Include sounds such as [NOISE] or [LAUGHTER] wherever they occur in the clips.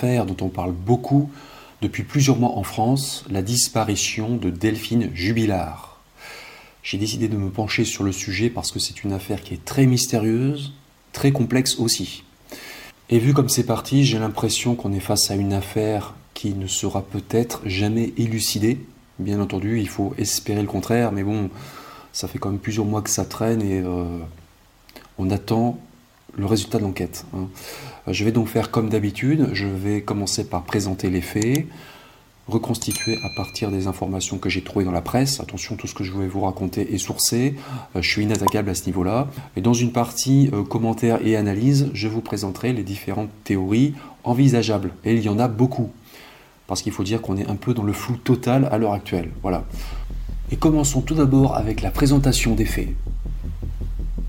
dont on parle beaucoup depuis plusieurs mois en France, la disparition de Delphine Jubilard. J'ai décidé de me pencher sur le sujet parce que c'est une affaire qui est très mystérieuse, très complexe aussi. Et vu comme c'est parti, j'ai l'impression qu'on est face à une affaire qui ne sera peut-être jamais élucidée. Bien entendu, il faut espérer le contraire, mais bon, ça fait quand même plusieurs mois que ça traîne et euh, on attend le résultat de l'enquête. Hein. Je vais donc faire comme d'habitude, je vais commencer par présenter les faits, reconstituer à partir des informations que j'ai trouvées dans la presse. Attention, tout ce que je vais vous raconter est sourcé, euh, je suis inattaquable à ce niveau-là. Et dans une partie euh, commentaires et analyse, je vous présenterai les différentes théories envisageables. Et il y en a beaucoup, parce qu'il faut dire qu'on est un peu dans le flou total à l'heure actuelle. Voilà. Et commençons tout d'abord avec la présentation des faits.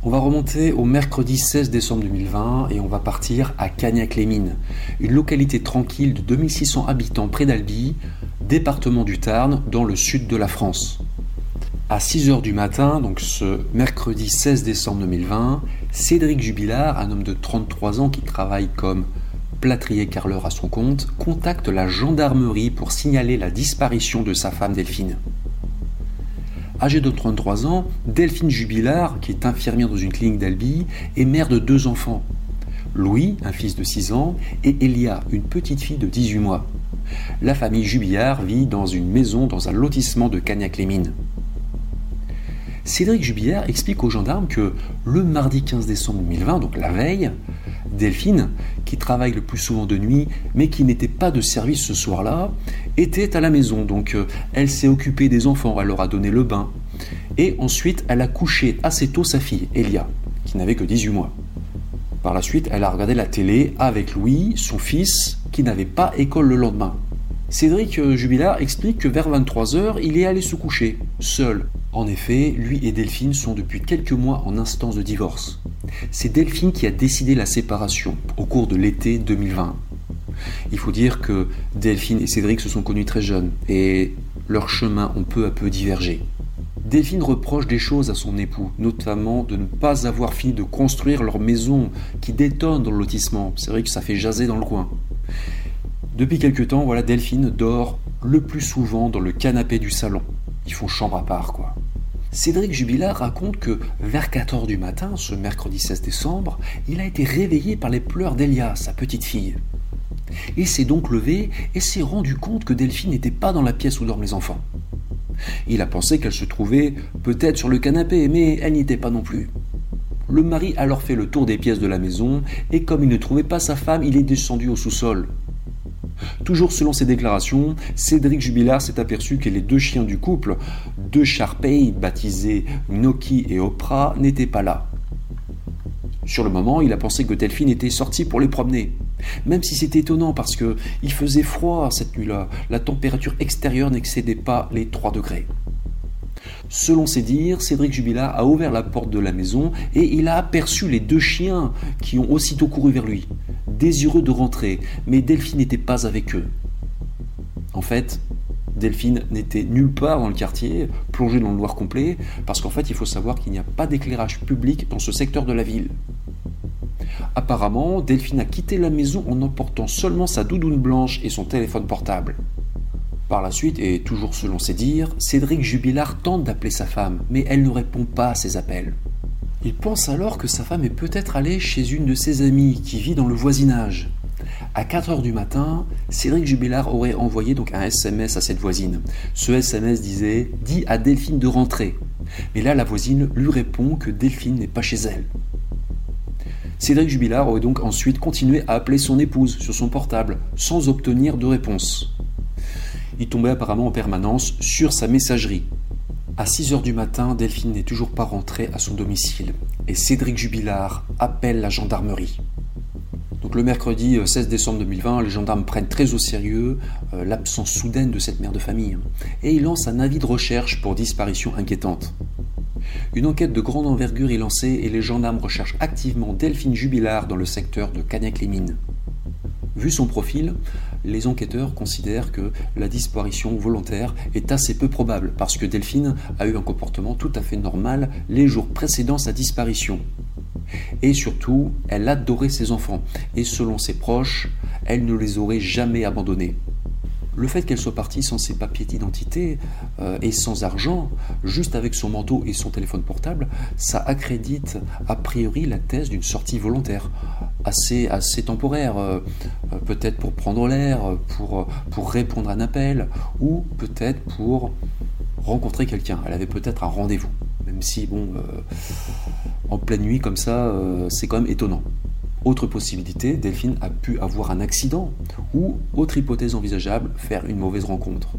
On va remonter au mercredi 16 décembre 2020 et on va partir à Cagnac-les-Mines, une localité tranquille de 2600 habitants près d'Albi, département du Tarn, dans le sud de la France. À 6h du matin, donc ce mercredi 16 décembre 2020, Cédric Jubilard, un homme de 33 ans qui travaille comme plâtrier carleur à son compte, contacte la gendarmerie pour signaler la disparition de sa femme Delphine. Âgée de 33 ans, Delphine Jubilard, qui est infirmière dans une clinique d'Albi, est mère de deux enfants. Louis, un fils de 6 ans, et Elia, une petite fille de 18 mois. La famille Jubilard vit dans une maison dans un lotissement de Cagnac-les-Mines. Cédric Jubilard explique aux gendarmes que le mardi 15 décembre 2020, donc la veille, Delphine, qui travaille le plus souvent de nuit, mais qui n'était pas de service ce soir-là, était à la maison. Donc euh, elle s'est occupée des enfants, elle leur a donné le bain. Et ensuite, elle a couché assez tôt sa fille, Elia, qui n'avait que 18 mois. Par la suite, elle a regardé la télé avec Louis, son fils, qui n'avait pas école le lendemain. Cédric euh, Jubilard explique que vers 23h, il est allé se coucher, seul. En effet, lui et Delphine sont depuis quelques mois en instance de divorce. C'est Delphine qui a décidé la séparation au cours de l'été 2020. Il faut dire que Delphine et Cédric se sont connus très jeunes et leurs chemins ont peu à peu divergé. Delphine reproche des choses à son époux, notamment de ne pas avoir fini de construire leur maison qui détonne dans le lotissement. C'est vrai que ça fait jaser dans le coin. Depuis quelque temps, voilà, Delphine dort le plus souvent dans le canapé du salon. Ils font chambre à part, quoi. Cédric Jubilard raconte que vers 4h du matin, ce mercredi 16 décembre, il a été réveillé par les pleurs d'Elia, sa petite fille. Il s'est donc levé et s'est rendu compte que Delphine n'était pas dans la pièce où dorment les enfants. Il a pensé qu'elle se trouvait peut-être sur le canapé, mais elle n'y était pas non plus. Le mari alors fait le tour des pièces de la maison, et comme il ne trouvait pas sa femme, il est descendu au sous-sol. Toujours selon ses déclarations, Cédric Jubilard s'est aperçu que les deux chiens du couple, deux Sharpei baptisés Noki et Oprah, n'étaient pas là. Sur le moment, il a pensé que Delphine était sortie pour les promener. Même si c'était étonnant parce que il faisait froid cette nuit-là, la température extérieure n'excédait pas les 3 degrés. Selon ses dires, Cédric Jubilard a ouvert la porte de la maison et il a aperçu les deux chiens qui ont aussitôt couru vers lui, désireux de rentrer, mais Delphine n'était pas avec eux. En fait, Delphine n'était nulle part dans le quartier, plongée dans le noir complet, parce qu'en fait, il faut savoir qu'il n'y a pas d'éclairage public dans ce secteur de la ville. Apparemment, Delphine a quitté la maison en emportant seulement sa doudoune blanche et son téléphone portable. Par la suite, et toujours selon ses dires, Cédric Jubilard tente d'appeler sa femme, mais elle ne répond pas à ses appels. Il pense alors que sa femme est peut-être allée chez une de ses amies qui vit dans le voisinage. À 4 heures du matin, Cédric Jubilard aurait envoyé donc un SMS à cette voisine. Ce SMS disait Dis à Delphine de rentrer. Mais là, la voisine lui répond que Delphine n'est pas chez elle. Cédric Jubilard aurait donc ensuite continué à appeler son épouse sur son portable, sans obtenir de réponse il tombait apparemment en permanence sur sa messagerie. À 6 heures du matin, Delphine n'est toujours pas rentrée à son domicile et Cédric Jubilard appelle la gendarmerie. Donc le mercredi 16 euh, décembre 2020, les gendarmes prennent très au sérieux euh, l'absence soudaine de cette mère de famille hein, et ils lancent un avis de recherche pour disparition inquiétante. Une enquête de grande envergure est lancée et les gendarmes recherchent activement Delphine Jubilard dans le secteur de Cagnac-les-Mines. Vu son profil, les enquêteurs considèrent que la disparition volontaire est assez peu probable parce que Delphine a eu un comportement tout à fait normal les jours précédant sa disparition. Et surtout, elle adorait ses enfants et selon ses proches, elle ne les aurait jamais abandonnés. Le fait qu'elle soit partie sans ses papiers d'identité euh, et sans argent, juste avec son manteau et son téléphone portable, ça accrédite a priori la thèse d'une sortie volontaire, assez, assez temporaire, euh, euh, peut-être pour prendre l'air, pour, pour répondre à un appel, ou peut-être pour rencontrer quelqu'un. Elle avait peut-être un rendez-vous, même si, bon, en pleine nuit comme ça, c'est quand même étonnant. Autre possibilité, Delphine a pu avoir un accident ou, autre hypothèse envisageable, faire une mauvaise rencontre.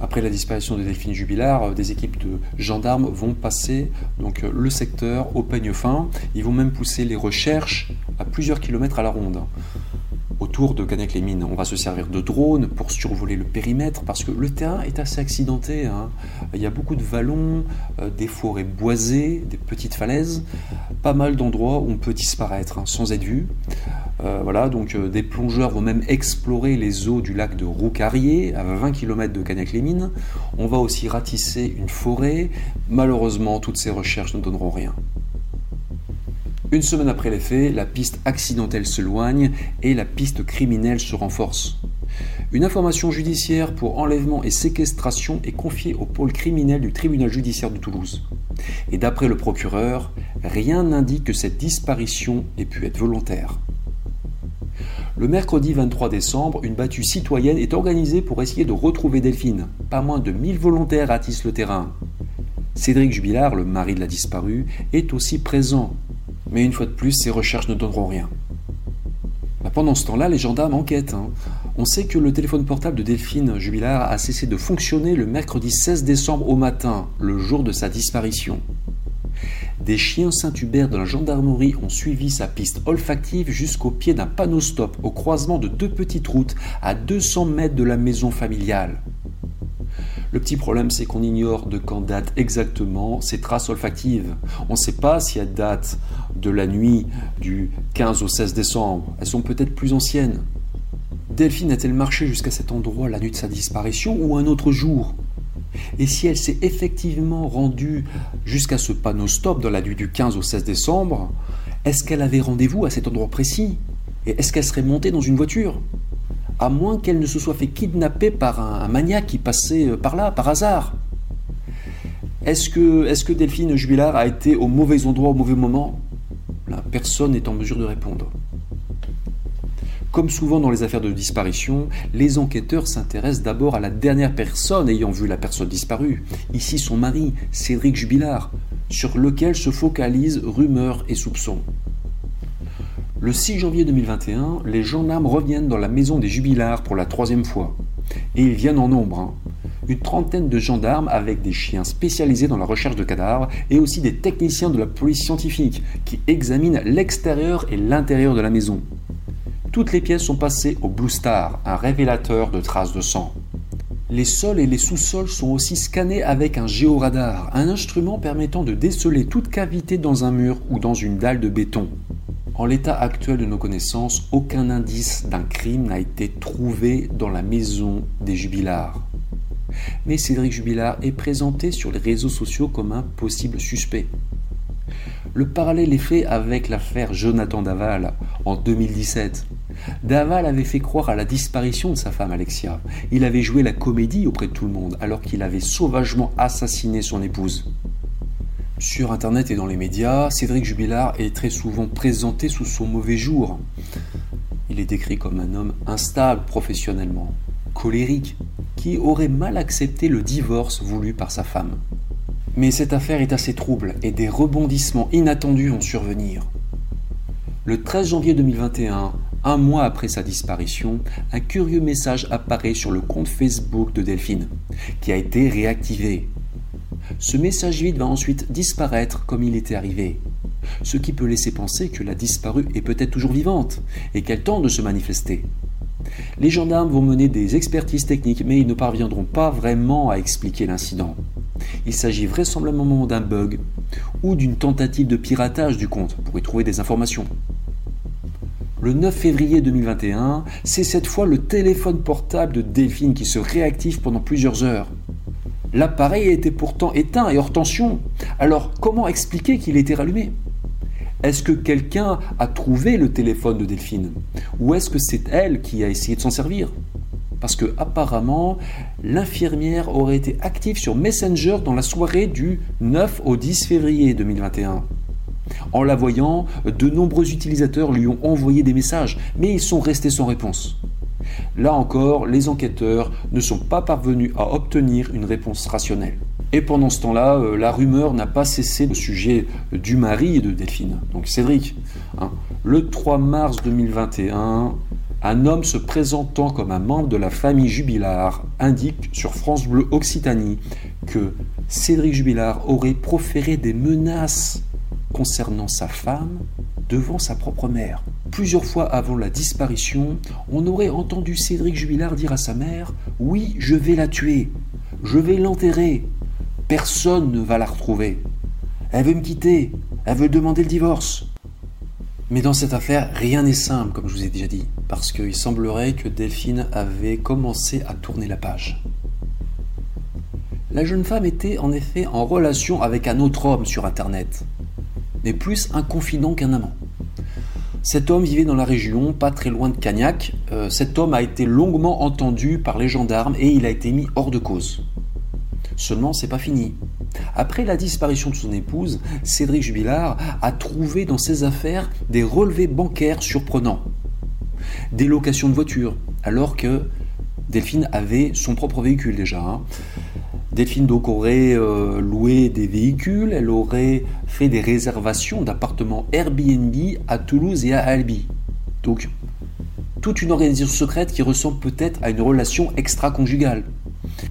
Après la disparition de Delphine Jubilard, euh, des équipes de gendarmes vont passer donc, euh, le secteur au peigne fin. Ils vont même pousser les recherches à plusieurs kilomètres à la ronde autour de Canac-les-Mines. On va se servir de drones pour survoler le périmètre parce que le terrain est assez accidenté. Hein. Il y a beaucoup de vallons, euh, des forêts boisées, des petites falaises, pas mal d'endroits où on peut disparaître hein, sans être vu. Euh, voilà, donc euh, des plongeurs vont même explorer les eaux du lac de Roucarier à 20 km de Cagnac-les-Mines. On va aussi ratisser une forêt. Malheureusement, toutes ces recherches ne donneront rien. Une semaine après les faits, la piste accidentelle se loigne et la piste criminelle se renforce. Une information judiciaire pour enlèvement et séquestration est confiée au pôle criminel du tribunal judiciaire de Toulouse. Et d'après le procureur, rien n'indique que cette disparition ait pu être volontaire. Le mercredi 23 décembre, une battue citoyenne est organisée pour essayer de retrouver Delphine. Pas moins de 1000 volontaires ratissent le terrain. Cédric Jubilard, le mari de la disparue, est aussi présent mais une fois de plus, ces recherches ne donneront rien. Bah, pendant ce temps-là, les gendarmes enquêtent. Hein. On sait que le téléphone portable de Delphine Jubilard a cessé de fonctionner le mercredi 16 décembre au matin, le jour de sa disparition. Des chiens Saint-Hubert de la gendarmerie ont suivi sa piste olfactive jusqu'au pied d'un panneau stop au croisement de deux petites routes à 200 mètres de la maison familiale. Le petit problème, c'est qu'on ignore de quand datent exactement ces traces olfactives. On ne sait pas si elles datent de la nuit du 15 au 16 décembre. Elles sont peut-être plus anciennes. Delphine a-t-elle marché jusqu'à cet endroit la nuit de sa disparition ou un autre jour? Et si elle s'est effectivement rendue jusqu'à ce panneau stop dans la nuit du 15 au 16 décembre, est-ce qu'elle avait rendez-vous à cet endroit précis? Et est-ce qu'elle serait montée dans une voiture? À moins qu'elle ne se soit fait kidnapper par un, maniaque qui passait euh, par là, par hasard. Est-ce que, Delphine Jubilard a été au mauvais endroit au mauvais moment? Personne n'est en mesure de répondre. Comme souvent dans les affaires de disparition, les enquêteurs s'intéressent d'abord à la dernière personne ayant vu la personne disparue, ici son mari, Cédric Jubilard, sur lequel se focalisent rumeurs et soupçons. Le 6 janvier 2021, les gendarmes reviennent dans la maison des jubilards pour la troisième fois. Et ils viennent en nombre. Hein. Une trentaine de gendarmes avec des chiens spécialisés dans la recherche de cadavres et aussi des techniciens de la police scientifique qui examinent l'extérieur et l'intérieur de la maison. Toutes les pièces sont passées au Blue Star, un révélateur de traces de sang. Les sols et les sous-sols sont aussi scannés avec un géoradar, un instrument permettant de déceler toute cavité dans un mur ou dans une dalle de béton. En l'état actuel de nos connaissances, aucun indice d'un crime n'a été trouvé dans la maison des Jubilards. Mais Cédric Jubilard est présenté sur les réseaux sociaux comme un possible suspect. Le parallèle est fait avec l'affaire Jonathan Daval en 2017. Daval avait fait croire à la disparition de sa femme Alexia. Il avait joué la comédie auprès de tout le monde alors qu'il avait sauvagement assassiné son épouse. Sur Internet et dans les médias, Cédric Jubilard est très souvent présenté sous son mauvais jour. Il est décrit comme un homme instable professionnellement, colérique, qui aurait mal accepté le divorce voulu par sa femme. Mais cette affaire est assez trouble et des rebondissements inattendus vont survenir. Le 13 janvier 2021, un mois après sa disparition, un curieux message apparaît sur le compte Facebook de Delphine, qui a été réactivé ce message vide va ensuite disparaître comme il était arrivé, ce qui peut laisser penser que la disparue est peut-être toujours vivante et qu'elle tente de se manifester. Les gendarmes vont mener des expertises techniques, mais ils ne parviendront pas vraiment à expliquer l'incident. Il s'agit vraisemblablement d'un bug ou d'une tentative de piratage du compte pour y trouver des informations. Le 9 février 2021, c'est cette fois le téléphone portable de Delphine qui se réactive pendant plusieurs heures. L'appareil était pourtant éteint et hors tension. Alors comment expliquer qu'il était rallumé? Est-ce que quelqu'un a trouvé le téléphone de Delphine? Ou est-ce que c'est elle qui a essayé de s'en servir? Parce que apparemment, l'infirmière aurait été active sur Messenger dans la soirée du 9 au 10 février 2021. En la voyant, de nombreux utilisateurs lui ont envoyé des messages, mais ils sont restés sans réponse. Là encore, les enquêteurs ne sont pas parvenus à obtenir une réponse rationnelle. Et pendant ce temps-là, euh, la rumeur n'a pas cessé au sujet du mari de Delphine, donc Cédric. Hein. Le 3 mars 2021, un homme se présentant comme un membre de la famille Jubilard indique sur France Bleu Occitanie que Cédric Jubilard aurait proféré des menaces concernant sa femme devant sa propre mère. Plusieurs fois avant la disparition, on aurait entendu Cédric Jubilard dire à sa mère Oui, je vais la tuer, je vais l'enterrer, personne ne va la retrouver. Elle veut me quitter, elle veut demander le divorce. Mais dans cette affaire, rien n'est simple, comme je vous ai déjà dit, parce qu'il semblerait que Delphine avait commencé à tourner la page. La jeune femme était en effet en relation avec un autre homme sur Internet, mais plus un confident qu'un amant. Cet homme vivait dans la région, pas très loin de Cagnac. Euh, cet homme a été longuement entendu par les gendarmes et il a été mis hors de cause. Seulement, c'est pas fini. Après la disparition de son épouse, Cédric Jubilard a trouvé dans ses affaires des relevés bancaires surprenants, des locations de voitures, alors que Delphine avait son propre véhicule déjà. Hein. Delphine aurait euh, loué des véhicules, elle aurait fait des réservations d'appartements Airbnb à Toulouse et à Albi. Donc, toute une organisation secrète qui ressemble peut-être à une relation extra-conjugale.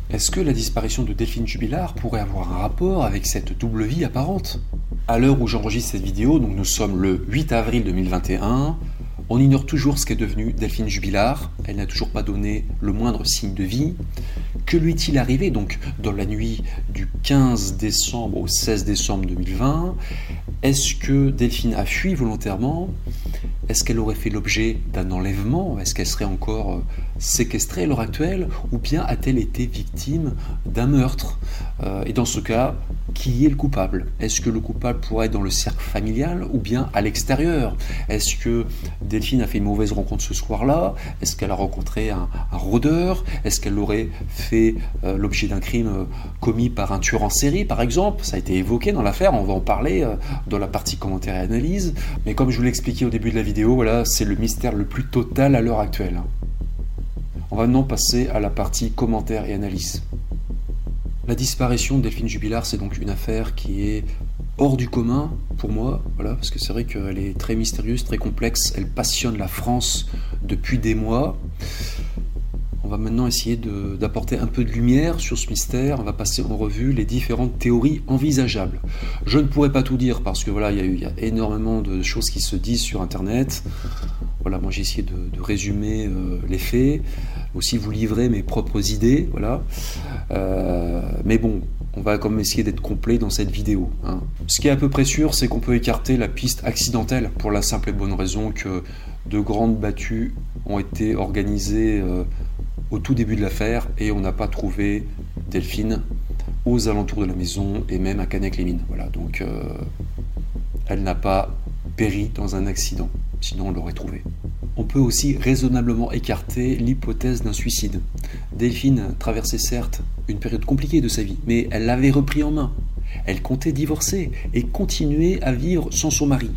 Est-ce que la disparition de Delphine Jubilard pourrait avoir un rapport avec cette double vie apparente? À l'heure où j'enregistre cette vidéo, donc nous sommes le 8 avril 2021, on ignore toujours ce qu'est devenue Delphine Jubilard. Elle n'a toujours pas donné le moindre signe de vie. Que lui est-il arrivé donc dans la nuit du 15 décembre au 16 décembre 2020 Est-ce que Delphine a fui volontairement? Est-ce qu'elle aurait fait l'objet d'un enlèvement? Est-ce qu'elle serait encore euh, séquestrée à l'heure actuelle? Ou bien a-t-elle été victime d'un meurtre? Euh, Et dans ce cas, qui est le coupable? Est-ce que le coupable pourrait être dans le cercle familial ou bien à l'extérieur? Est-ce que Delphine a fait une mauvaise rencontre ce soir-là? Est-ce qu'elle a rencontré un, rôdeur? Est-ce qu'elle aurait fait euh, l'objet d'un crime euh, commis par un tueur en série, par exemple? Ça a été évoqué dans l'affaire, on va en parler dans la partie commentaire et analyse. Mais comme je vous l'ai expliqué au début de la vidéo, voilà, c'est le mystère le plus total à l'heure actuelle. On va maintenant passer à la partie commentaire et analyse. La disparition de Delphine Jubilard, c'est donc une affaire qui est hors du commun pour moi, voilà, parce que c'est vrai qu'elle est très mystérieuse, très complexe, elle passionne la France depuis des mois. On va maintenant essayer d'apporter un peu de lumière sur ce mystère. On va passer en revue les différentes théories envisageables. Je ne pourrais pas tout dire parce que voilà, il y a, énormément de choses qui se disent sur Internet. Voilà, moi j'ai essayé de, résumer euh, les faits, aussi vous livrer mes propres idées, voilà. Euh, mais bon, on va quand même essayer d'être complet dans cette vidéo. Hein. Ce qui est à peu près sûr, c'est qu'on peut écarter la piste accidentelle pour la simple et bonne raison que de grandes battues ont été organisées euh, au tout début de l'affaire et on n'a pas trouvé Delphine aux alentours de la maison et même à Canac-les-Mines. Voilà, donc elle n'a pas péri dans un accident sinon on l'aurait trouvé. On peut aussi raisonnablement écarter l'hypothèse d'un suicide. Delphine traversait certes une période compliquée de sa vie, mais elle l'avait repris en main. Elle comptait divorcer et continuer à vivre sans son mari.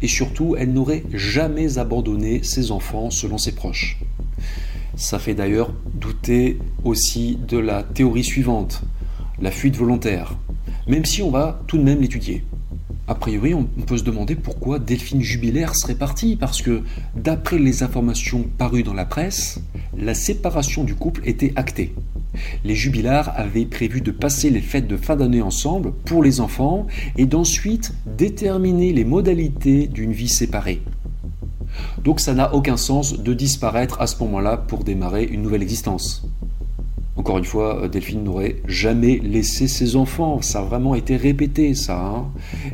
Et surtout, elle n'aurait jamais abandonné ses enfants selon ses proches. Ça fait d'ailleurs douter aussi de la théorie suivante, la fuite volontaire, même si on va tout de même l'étudier. A priori, on peut se demander pourquoi Delphine Jubilaire serait partie, parce que d'après les informations parues dans la presse, la séparation du couple était actée. Les Jubilards avaient prévu de passer les fêtes de fin d'année ensemble pour les enfants et d'ensuite déterminer les modalités d'une vie séparée. Donc ça n'a aucun sens de disparaître à ce moment-là pour démarrer une nouvelle existence. Encore une fois, euh, Delphine n'aurait jamais laissé ses enfants. Ça a vraiment été répété, ça. Hein.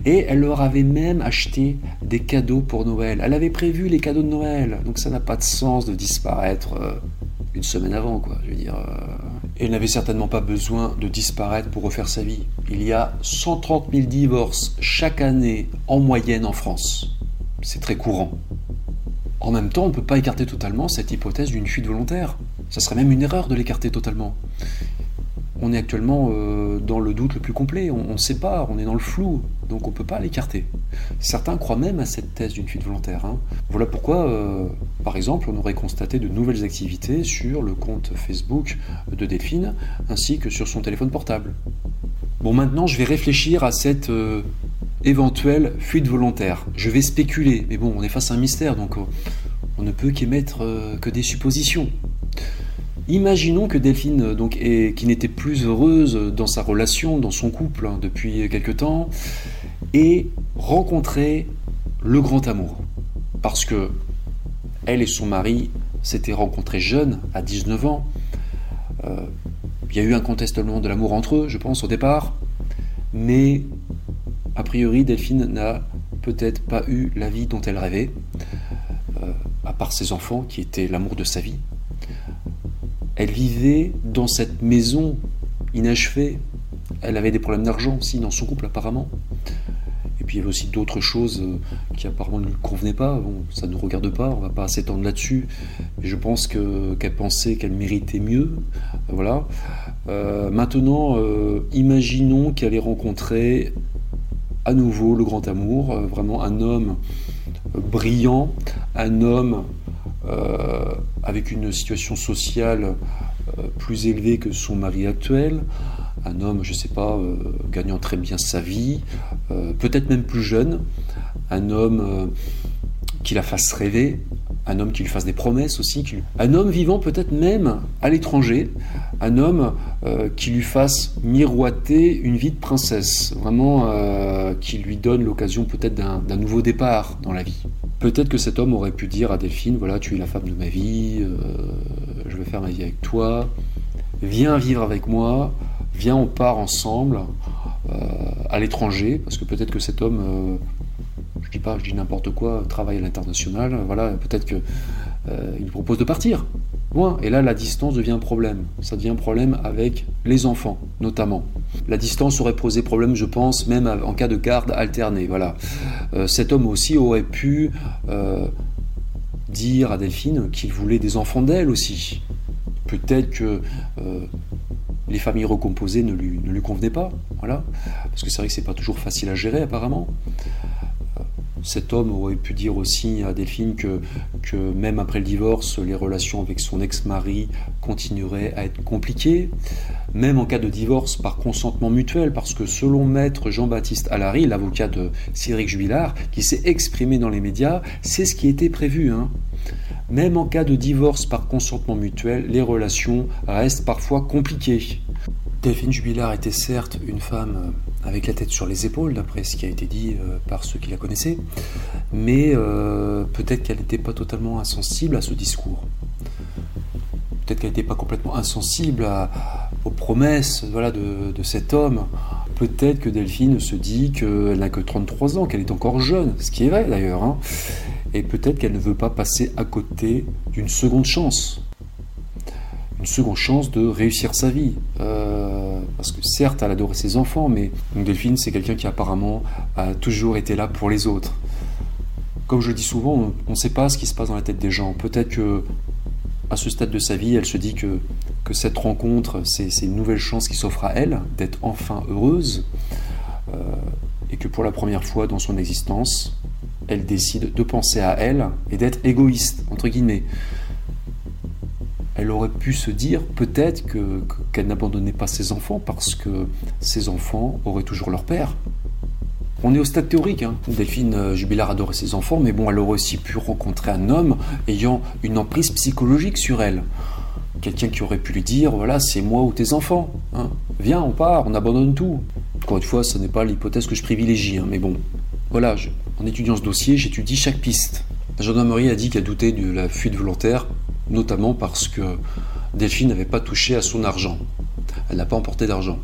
Et elle leur avait même acheté des cadeaux pour Noël. Elle avait prévu les cadeaux de Noël. Donc ça n'a pas de sens de disparaître euh, une semaine avant, quoi. Je veux dire. Euh. elle n'avait certainement pas besoin de disparaître pour refaire sa vie. Il y a 130 000 divorces chaque année en moyenne en France. C'est très courant. En même temps, on ne peut pas écarter totalement cette hypothèse d'une fuite volontaire. Ça serait même une erreur de l'écarter totalement on est actuellement euh, dans le doute le plus complet, on ne sait pas, on est dans le flou, donc on ne peut pas l'écarter. Certains croient même à cette thèse d'une fuite volontaire. Hein. Voilà pourquoi, euh, par exemple, on aurait constaté de nouvelles activités sur le compte Facebook de Delphine, ainsi que sur son téléphone portable. Bon, maintenant, je vais réfléchir à cette euh, éventuelle fuite volontaire. Je vais spéculer, mais bon, on est face à un mystère, donc on ne peut qu'émettre que des suppositions. Imaginons que Delphine, euh, donc, qui n'était plus heureuse dans sa relation, dans son couple hein, depuis quelque temps, ait rencontré le grand amour. Parce que elle et son mari s'étaient rencontrés jeunes, à 19 ans. Euh, il y a eu un contestement de l'amour entre eux, je pense, au départ. Mais, a priori, Delphine n'a peut-être pas eu la vie dont elle rêvait, euh, à part ses enfants, qui étaient l'amour de sa vie. Elle vivait dans cette maison inachevée. Elle avait des problèmes d'argent aussi dans son couple apparemment. Et puis il y avait aussi d'autres choses euh, qui apparemment ne lui convenaient pas. Bon, ça ne nous regarde pas, on ne va pas s'étendre là-dessus. Mais je pense qu'elle pensait qu'elle méritait mieux. Voilà. Euh, maintenant, euh, imaginons qu'elle ait rencontré à nouveau le grand amour, vraiment un homme brillant, un homme avec une situation sociale euh, plus élevée que son mari actuel, un homme, je ne sais pas, euh, gagnant très bien sa vie, peut-être même plus jeune, un homme qui la fasse rêver, un homme qui lui fasse des promesses aussi, un homme vivant peut-être même à l'étranger, un homme qui lui fasse miroiter une vie de princesse, vraiment qui lui donne l'occasion peut-être d'un nouveau départ dans la vie. Peut-être que cet homme aurait pu dire à Delphine, voilà, tu es la femme de ma vie, euh, je veux faire ma vie avec toi, viens vivre avec moi, viens, on part ensemble euh, à l'étranger, parce que peut-être que cet homme, euh, je dis pas, je dis n'importe quoi, travaille à l'international, voilà, peut-être que il propose de partir. Et là, la distance devient un problème. Ça devient un problème avec les enfants, notamment. La distance aurait posé problème, je pense, même en cas de garde alternée. Voilà. Euh, cet homme aussi aurait pu euh, dire à Delphine qu'il voulait des enfants d'elle aussi. Peut-être que euh, les familles recomposées ne lui, ne lui convenaient pas. Voilà. Parce que c'est vrai que c'est pas toujours facile à gérer, apparemment. Cet homme aurait pu dire aussi à Delphine que, même après le divorce, les relations avec son ex-mari continueraient à être compliquées, même en cas de divorce par consentement mutuel, parce que selon maître Jean-Baptiste Allary, l'avocat de Cédric Jubilard, qui s'est exprimé dans les médias, c'est ce qui était prévu. Hein. Même en cas de divorce par consentement mutuel, les relations restent parfois compliquées. Delphine Jubilard était certes une femme euh, avec la tête sur les épaules, d'après ce qui a été dit euh, par ceux qui la connaissaient, mais euh, peut-être qu'elle n'était pas totalement insensible à ce discours. Peut-être qu'elle n'était pas complètement insensible aux promesses de, cet homme. Peut-être que Delphine se dit qu'elle n'a que 33 ans, qu'elle est encore jeune, ce qui est vrai d'ailleurs. Hein. Et peut-être qu'elle ne veut pas passer à côté d'une seconde chance une seconde chance de réussir sa vie. Euh, parce que certes, elle adorait ses enfants, mais Delphine, c'est quelqu'un qui apparemment a toujours été là pour les autres. Comme je dis souvent, on ne sait pas ce qui se passe dans la tête des gens. Peut-être que à ce stade de sa vie, elle se dit que, que cette rencontre, c'est une nouvelle chance qui s'offre à elle d'être enfin heureuse, euh, et que pour la première fois dans son existence, elle décide de penser à elle et d'être égoïste, entre guillemets elle aurait pu se dire peut-être qu'elle n'abandonnait pas ses enfants parce que ses enfants auraient toujours leur père. On est au stade théorique. Hein. Delphine euh, Jubilard adorait ses enfants, mais bon, elle aurait aussi pu rencontrer un homme ayant une emprise psychologique sur elle. Quelqu'un qui aurait pu lui dire voilà, c'est moi ou tes enfants. Hein. Viens, on part, on abandonne tout. Encore une fois, ce n'est pas l'hypothèse que je privilégie, hein, mais bon. Voilà, en étudiant ce dossier, j'étudie chaque piste. La gendarmerie a dit qu'elle doutait de la fuite volontaire notamment parce que Delphine n'avait pas touché à son argent. Elle n'a pas emporté d'argent.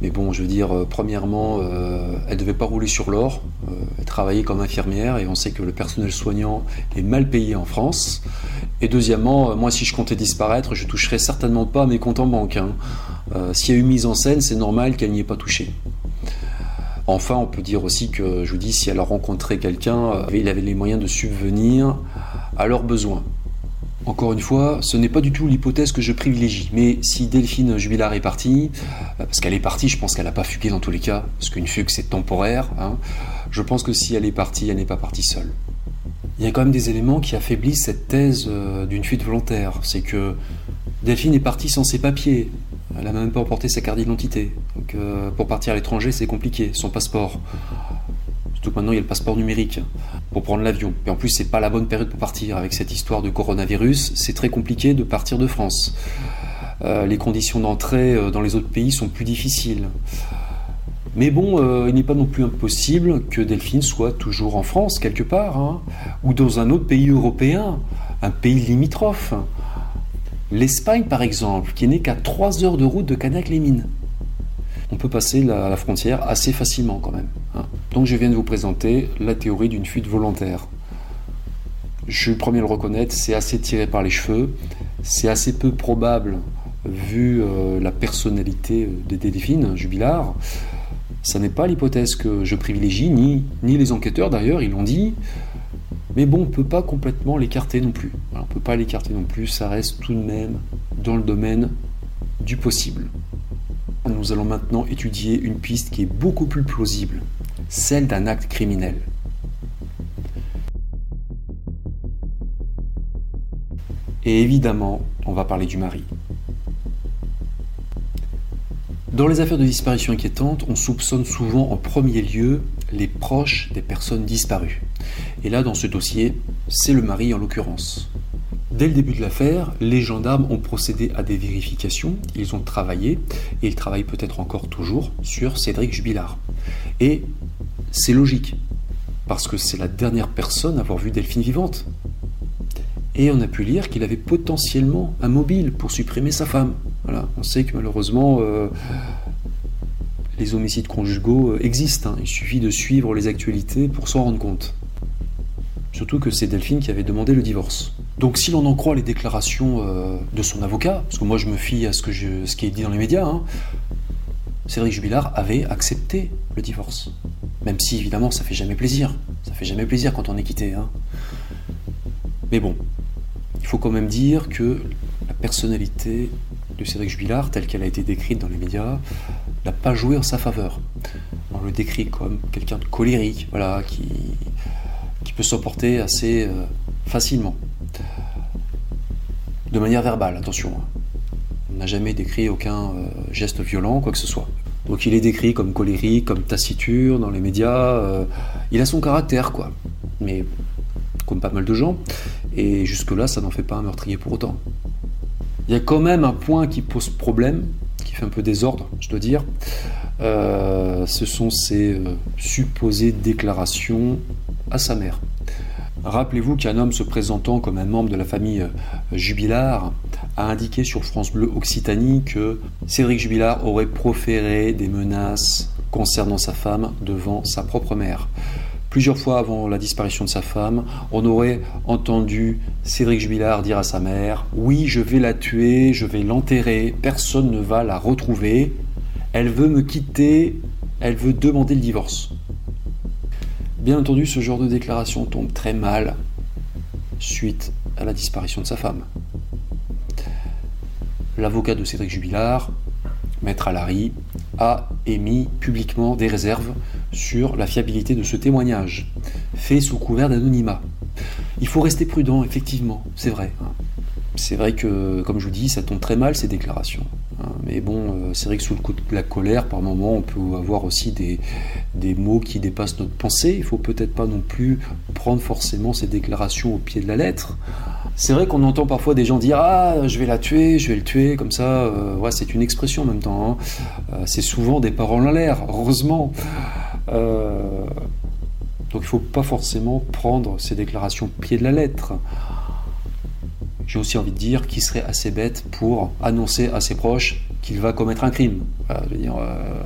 Mais bon, je veux dire, euh, premièrement, euh, elle ne devait pas rouler sur l'or. Euh, elle travaillait comme infirmière et on sait que le personnel soignant est mal payé en France. Et deuxièmement, moi si je comptais disparaître, je toucherais certainement pas mes comptes en banque. Hein. S'il y a eu mise en scène, c'est normal qu'elle n'y ait pas touché. Enfin, on peut dire aussi que, je vous dis, si elle a rencontré quelqu'un, il avait les moyens de subvenir à leurs besoins. Encore une fois, ce n'est pas du tout l'hypothèse que je privilégie. Mais si Delphine Jubilard est partie, euh, parce qu'elle est partie, je pense qu'elle n'a pas fugué dans tous les cas, parce qu'une fugue c'est temporaire, hein, je pense que si elle est partie, elle n'est pas partie seule. Il y a quand même des éléments qui affaiblissent cette thèse euh, d'une fuite volontaire. C'est que Delphine est partie sans ses papiers. Elle n'a même pas emporté sa carte d'identité. Donc euh, pour partir à l'étranger, c'est compliqué. Son passeport. Maintenant, il y a le passeport numérique pour prendre l'avion. Et en plus, c'est pas la bonne période pour partir. Avec cette histoire de coronavirus, c'est très compliqué de partir de France. Euh, les conditions d'entrée euh, dans les autres pays sont plus difficiles. Mais bon, euh, il n'est pas non plus impossible que Delphine soit toujours en France, quelque part, hein, ou dans un autre pays européen, un pays limitrophe. L'Espagne, par exemple, qui n'est qu'à 3 heures de route de Canac-les-Mines on peut passer la, frontière assez facilement quand même. Hein. Donc je viens de vous présenter la théorie d'une fuite volontaire. Je suis le premier à le reconnaître, c'est assez tiré par les cheveux, c'est assez peu probable vu euh, la personnalité de Delphine Jubilard. Ça n'est pas l'hypothèse que je privilégie, ni, ni les enquêteurs d'ailleurs, ils l'ont dit. Mais bon, on ne peut pas complètement l'écarter non plus. on ne peut pas l'écarter non plus, ça reste tout de même dans le domaine du possible. Nous allons maintenant étudier une piste qui est beaucoup plus plausible, celle d'un acte criminel. Et évidemment, on va parler du mari. Dans les affaires de disparition inquiétantes, on soupçonne souvent en premier lieu les proches des personnes disparues. Et là, dans ce dossier, c'est le mari en l'occurrence. Dès le début de l'affaire, les gendarmes ont procédé à des vérifications, ils ont travaillé, et ils travaillent peut-être encore toujours, sur Cédric Jubilard. Et c'est logique, parce que c'est la dernière personne à avoir vu Delphine vivante. Et on a pu lire qu'il avait potentiellement un mobile pour supprimer sa femme. Voilà. On sait que malheureusement, euh, les homicides conjugaux euh, existent. Hein. Il suffit de suivre les actualités pour s'en rendre compte. Surtout que c'est Delphine qui avait demandé le divorce. Donc si l'on en croit les déclarations euh, de son avocat, parce que moi je me fie à ce, que je, ce qui est dit dans les médias, hein, Cédric Jubilard avait accepté le divorce. Même si évidemment ça fait jamais plaisir. Ça fait jamais plaisir quand on est quitté. Hein. Mais bon, il faut quand même dire que la personnalité de Cédric Jubilard, telle qu'elle a été décrite dans les médias, n'a pas joué en sa faveur. On le décrit comme quelqu'un de colérique, voilà, qui, peut s'emporter assez euh, facilement de manière verbale, attention. Hein. On n'a jamais décrit aucun euh, geste violent, quoi que ce soit. Donc il est décrit comme colérique, comme taciturne dans les médias. Euh, il a son caractère, quoi. Mais comme pas mal de gens. Et jusque-là, ça n'en fait pas un meurtrier pour autant. Il y a quand même un point qui pose problème, qui fait un peu désordre, je dois dire. Euh, ce sont ces supposées déclarations à sa mère. Rappelez-vous qu'un homme se présentant comme un membre de la famille euh, Jubilard a indiqué sur France Bleu Occitanie que Cédric Jubilard aurait proféré des menaces concernant sa femme devant sa propre mère. Plusieurs fois avant la disparition de sa femme, on aurait entendu Cédric Jubilard dire à sa mère Oui, je vais la tuer, je vais l'enterrer, personne ne va la retrouver. Elle veut me quitter, elle veut demander le divorce. Bien entendu, ce genre de déclaration tombe très mal suite à la disparition de sa femme. L'avocat de Cédric Jubilard, maître Alary, a émis publiquement des réserves sur la fiabilité de ce témoignage, fait sous couvert d'anonymat. Il faut rester prudent, effectivement, c'est vrai. C'est vrai que, comme je vous dis, ça tombe très mal ces déclarations. Hein. Mais bon, euh, c'est vrai que sous le coup de la colère, par moments, on peut avoir aussi des, des mots qui dépassent notre pensée. Il faut peut-être pas non plus prendre forcément ces déclarations au pied de la lettre. C'est vrai qu'on entend parfois des gens dire Ah, je vais la tuer, je vais le tuer, comme ça. Euh, c'est une expression en même temps. Hein. Euh, c'est souvent des paroles en l'air, heureusement. donc il ne faut pas forcément prendre ces déclarations au pied de la lettre j'ai aussi envie de dire qu'il serait assez bête pour annoncer à ses proches qu'il va commettre un crime. dire, euh,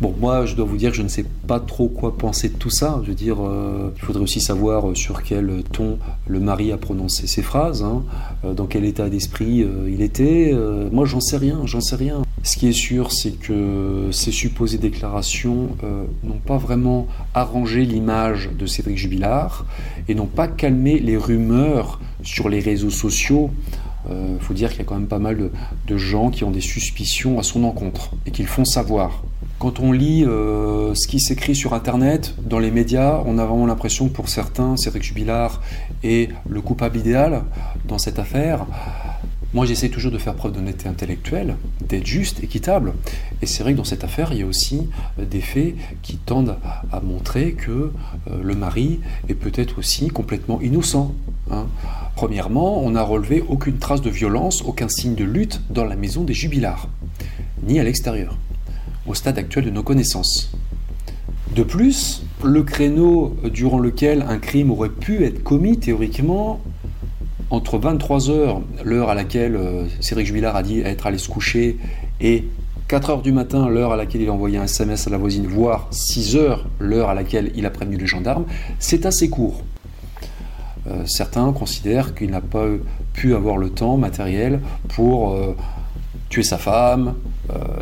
Bon, moi, je dois vous dire que je ne sais pas trop quoi penser de tout ça. Je veux dire, euh, il faudrait aussi savoir euh, sur quel ton le mari a prononcé ses phrases, hein. dans quel état d'esprit il était. moi, j'en sais rien, j'en sais rien. Ce qui est sûr, c'est que ces supposées déclarations n'ont pas vraiment arrangé l'image de Cédric Jubilard et n'ont pas calmé les rumeurs sur les réseaux sociaux. Il faut dire qu'il y a quand même pas mal de gens qui ont des suspicions à son encontre et qui le font savoir. Quand on lit euh, ce qui s'écrit sur Internet, dans les médias, on a vraiment l'impression que pour certains, Cédric Jubilard est le coupable idéal dans cette affaire. Moi, j'essaie toujours de faire preuve d'honnêteté intellectuelle, d'être juste, équitable. Et c'est vrai que dans cette affaire, il y a aussi euh, des faits qui tendent à montrer que euh, le mari est peut-être aussi complètement innocent. Hein. Premièrement, on n'a relevé aucune trace de violence, aucun signe de lutte dans la maison des Jubilards, ni à l'extérieur au stade actuel de nos connaissances. De plus, le créneau durant lequel un crime aurait pu être commis théoriquement, entre 23h, l'heure à laquelle euh, Cédric Jubilard a dit être allé se coucher, et 4h du matin, l'heure à laquelle il a envoyé un SMS à la voisine, voire 6h, l'heure à laquelle il a prévenu les gendarmes, c'est assez court. Euh, certains considèrent qu'il n'a pas pu avoir le temps matériel pour euh, tuer sa femme,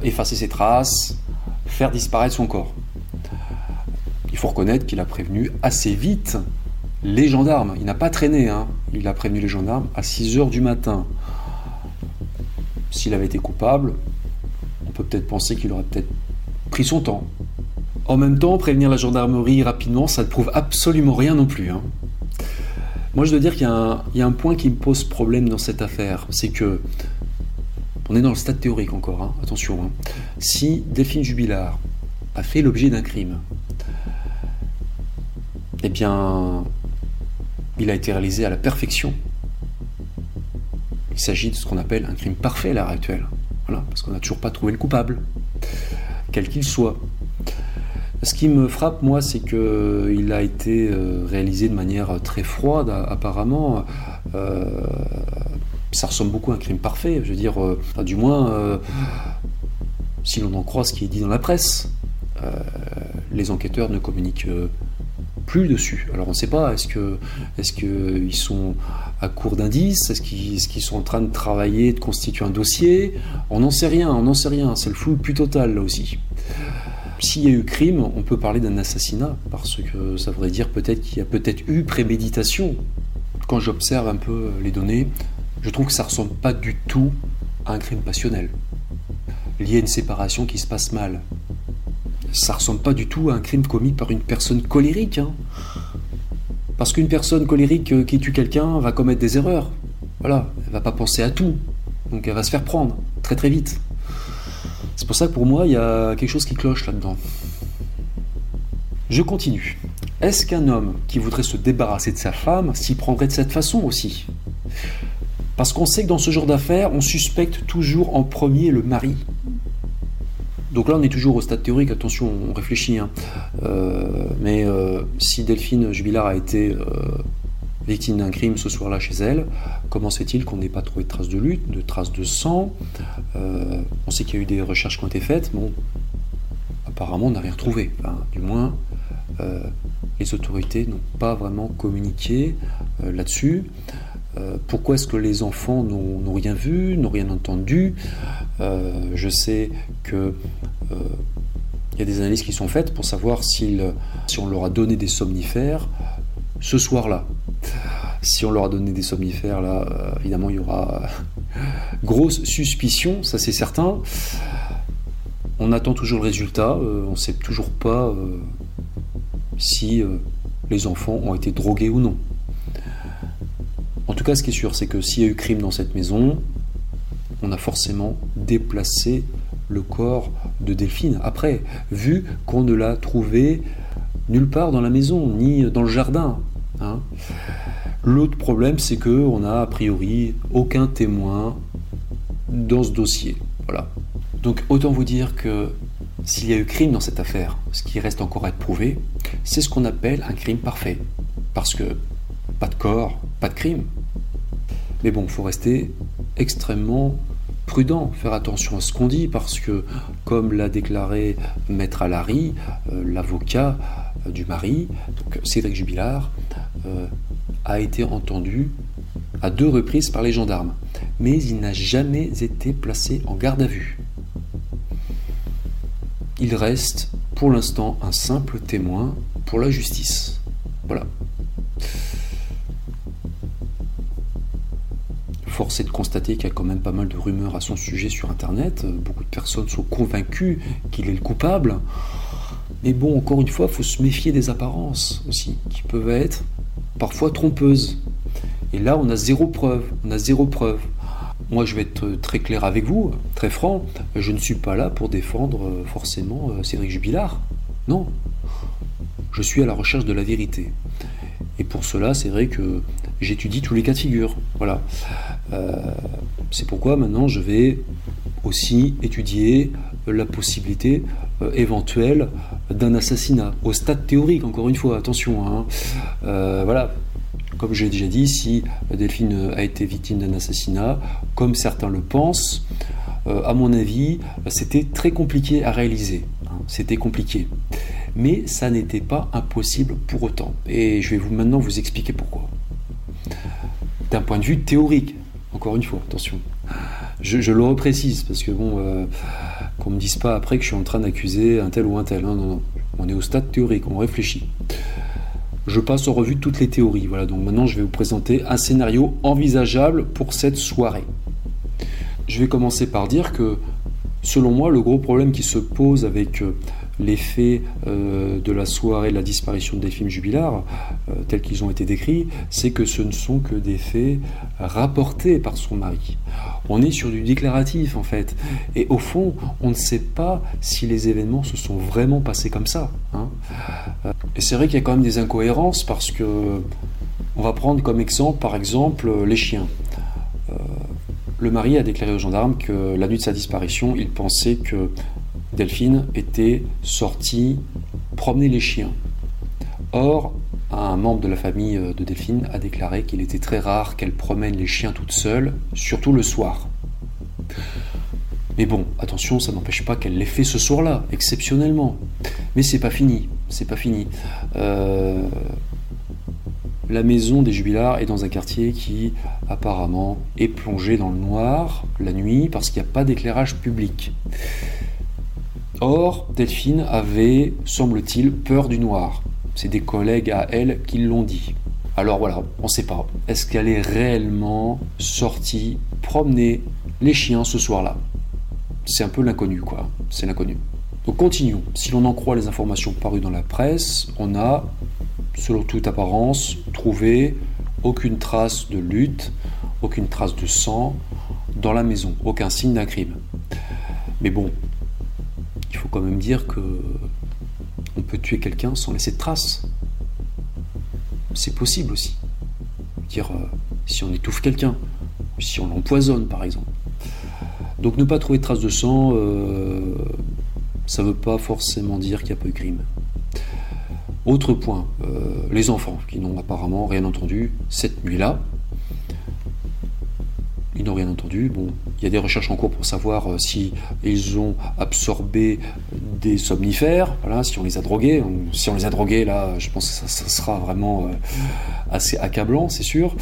effacer ses traces, faire disparaître son corps. Il faut reconnaître qu'il a prévenu assez vite les gendarmes. Il n'a pas traîné, hein. il a prévenu les gendarmes à 6 heures du matin. S'il avait été coupable, on peut peut-être penser qu'il aurait peut-être pris son temps. En même temps, prévenir la gendarmerie rapidement, ça ne prouve absolument rien non plus. Hein. Moi, je dois dire qu'il y, a un point qui me pose problème dans cette affaire. C'est que on est dans le stade théorique encore, hein. attention. Si Delphine Jubilard a fait l'objet d'un crime, eh bien, il a été réalisé à la perfection. Il s'agit de ce qu'on appelle un crime parfait à l'heure actuelle. Voilà, parce qu'on n'a toujours pas trouvé le coupable, quel qu'il soit. Ce qui me frappe, moi, c'est qu'il a été euh, réalisé de manière très froide, apparemment. Euh, ça ressemble beaucoup à un crime parfait. Je veux dire, euh, du moins, si l'on en croit ce qui est dit dans la presse, les enquêteurs ne communiquent plus dessus. Alors on ne sait pas, est-ce que est-ce qu'ils sont à court d'indices? Est-ce qu'ils sont en train de travailler, de constituer un dossier? On n'en sait rien, on n'en sait rien. C'est le flou plus total là aussi. S'il y a eu crime, on peut parler d'un assassinat, parce que ça voudrait dire peut-être qu'il y a peut-être eu préméditation. Quand j'observe un peu les données, je trouve que ça ressemble pas du tout à un crime passionnel, lié à une séparation qui se passe mal. Ça ressemble pas du tout à un crime commis par une personne colérique. Hein. Parce qu'une personne colérique euh, qui tue quelqu'un va commettre des erreurs. Voilà, elle va pas penser à tout. Donc elle va se faire prendre très très vite. C'est pour ça que pour moi, il y a quelque chose qui cloche là-dedans. Je continue. Est-ce qu'un homme qui voudrait se débarrasser de sa femme s'y prendrait de cette façon aussi? Parce qu'on sait que dans ce genre d'affaires, on suspecte toujours en premier le mari. Donc là, on est toujours au stade théorique, attention, on réfléchit. Hein. Euh, mais euh, si Delphine Jubilard a été euh, victime d'un crime ce soir-là chez elle, comment se fait-il qu'on n'ait pas trouvé de traces de lutte, de traces de sang? On sait qu'il y a eu des recherches qui ont été faites. Bon, apparemment, on n'a rien retrouvé. du moins, les autorités n'ont pas vraiment communiqué là-dessus. Euh, pourquoi est-ce que les enfants n'ont rien vu, n'ont rien entendu euh, Je sais que il euh, y a des analyses qui sont faites pour savoir si on leur a donné des somnifères ce soir-là. Si on leur a donné des somnifères, là, évidemment, il y aura [LAUGHS] grosse suspicion, ça c'est certain. On attend toujours le résultat, on ne sait toujours pas si les enfants ont été drogués ou non. Ce qui est sûr, c'est que s'il y a eu crime dans cette maison, on a forcément déplacé le corps de Delphine. Après, vu qu'on ne l'a trouvé nulle part dans la maison, ni dans le jardin. Hein. L'autre problème, c'est que on a a priori aucun témoin dans ce dossier. Voilà. Donc autant vous dire que s'il y a eu crime dans cette affaire, ce qui reste encore à être prouvé, c'est ce qu'on appelle un crime parfait. Parce que pas de corps, pas de crime. Mais bon, il faut rester extrêmement prudent, faire attention à ce qu'on dit, parce que, comme l'a déclaré Maître Alary, euh, l'avocat euh, du mari, donc Cédric Jubilard, euh, a été entendu à deux reprises par les gendarmes, mais il n'a jamais été placé en garde à vue. Il reste pour l'instant un simple témoin pour la justice. Voilà. Force est de constater qu'il y a quand même pas mal de rumeurs à son sujet sur Internet. Beaucoup de personnes sont convaincues qu'il est le coupable. Mais bon, encore une fois, il faut se méfier des apparences aussi, qui peuvent être parfois trompeuses. Et là, on a zéro preuve. On a zéro preuve. Moi, je vais être très clair avec vous, très franc. Je ne suis pas là pour défendre euh, forcément euh, Cédric Jubilard. Non. Je suis à la recherche de la vérité. Et pour cela, c'est vrai que j'étudie tous les cas de figure. Voilà. Euh, c'est pourquoi maintenant je vais aussi étudier la possibilité euh, éventuelle d'un assassinat, au stade théorique, encore une fois, attention. Hein. Euh, voilà, comme j'ai déjà dit, si Delphine a été victime d'un assassinat, comme certains le pensent, à mon avis, c'était très compliqué à réaliser. Hein. C'était compliqué. Mais ça n'était pas impossible pour autant. Et je vais vous, maintenant vous expliquer pourquoi. D'un point de vue théorique, encore une fois, attention. Je, le reprécise parce que bon, euh, qu'on me dise pas après que je suis en train d'accuser un tel ou un tel. Hein, non, non, on est au stade théorique, on réfléchit. Je passe en revue toutes les théories. Voilà, donc maintenant je vais vous présenter un scénario envisageable pour cette soirée. Je vais commencer par dire que, selon moi, le gros problème qui se pose avec faits euh, de la soirée de la disparition des films jubilars, euh, tels qu'ils ont été décrits, c'est que ce ne sont que des faits rapportés par son mari. On est sur du déclaratif en fait. Et au fond, on ne sait pas si les événements se sont vraiment passés comme ça. Hein. Et c'est vrai qu'il y a quand même des incohérences parce que on va prendre comme exemple, par exemple, les chiens. Euh, le mari a déclaré aux gendarmes que la nuit de sa disparition, il pensait que Delphine était sortie promener les chiens. Or, un membre de la famille euh, de Delphine a déclaré qu'il était très rare qu'elle promène les chiens toute seule, surtout le soir. Mais bon, attention, ça n'empêche pas qu'elle l'ait fait ce soir-là, exceptionnellement. Mais c'est pas fini, c'est pas fini. Euh, la maison des jubilars est dans un quartier qui apparemment est plongé dans le noir la nuit parce qu'il n'y a pas d'éclairage public. Or, Delphine avait, semble-t-il, peur du noir. C'est des collègues à elle qui l'ont dit. Alors voilà, on ne sait pas. Est-ce qu'elle est réellement sortie promener les chiens ce soir-là? C'est un peu l'inconnu, quoi. C'est l'inconnu. Donc continuons. Si l'on en croit les informations parues dans la presse, on a, selon toute apparence, trouvé aucune trace de lutte, aucune trace de sang dans la maison, aucun signe d'un crime. Mais bon, il faut quand même dire que on peut tuer quelqu'un sans laisser de traces. C'est possible aussi. Dire euh, si on étouffe quelqu'un, si on l'empoisonne par exemple. Donc ne pas trouver de traces de sang, euh, ça ne veut pas forcément dire qu'il y a peu de crime. Autre point, euh, les enfants qui n'ont apparemment rien entendu cette nuit-là. Ils n'ont rien entendu. Bon, il y a des recherches en cours pour savoir euh, si ils ont absorbé des somnifères, voilà, si on les a drogués. Si on les a drogués, là, je pense que ça, sera vraiment euh, assez accablant, c'est sûr.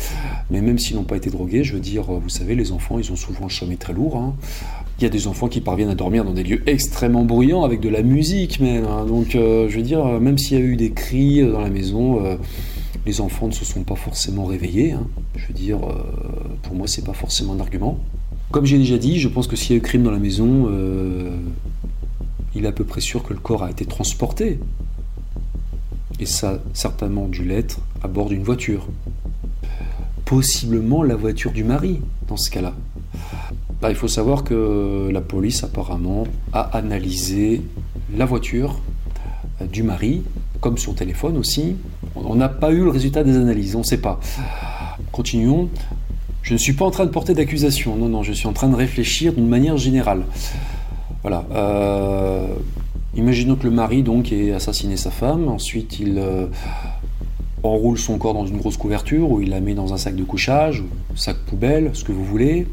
Mais même s'ils n'ont pas été drogués, je veux dire, euh, vous savez, les enfants, ils ont souvent le sommeil très lourd. Hein. Il y a des enfants qui parviennent à dormir dans des lieux extrêmement bruyants, avec de la musique même. Hein. Donc, je veux dire, même s'il y a eu des cris dans la maison, les enfants ne se sont pas forcément réveillés. Hein. Je veux dire, pour moi, c'est pas forcément un argument. Comme j'ai déjà dit, je pense que s'il y a eu crime dans la maison, euh, il est à peu près sûr que le corps a été transporté. Et ça certainement dû l'être à bord d'une voiture. Possiblement la voiture du mari, dans ce cas-là. Bah, il faut savoir que la police apparemment a analysé la voiture euh, du mari, comme son téléphone aussi. On n'a pas eu le résultat des analyses, on ne sait pas. Continuons. Je ne suis pas en train de porter d'accusation, non, non, je suis en train de réfléchir d'une manière générale. Voilà. Euh, imaginons que le mari donc ait assassiné sa femme, ensuite il euh, enroule son corps dans une grosse couverture ou il la met dans un sac de couchage, sac poubelle, ce que vous voulez.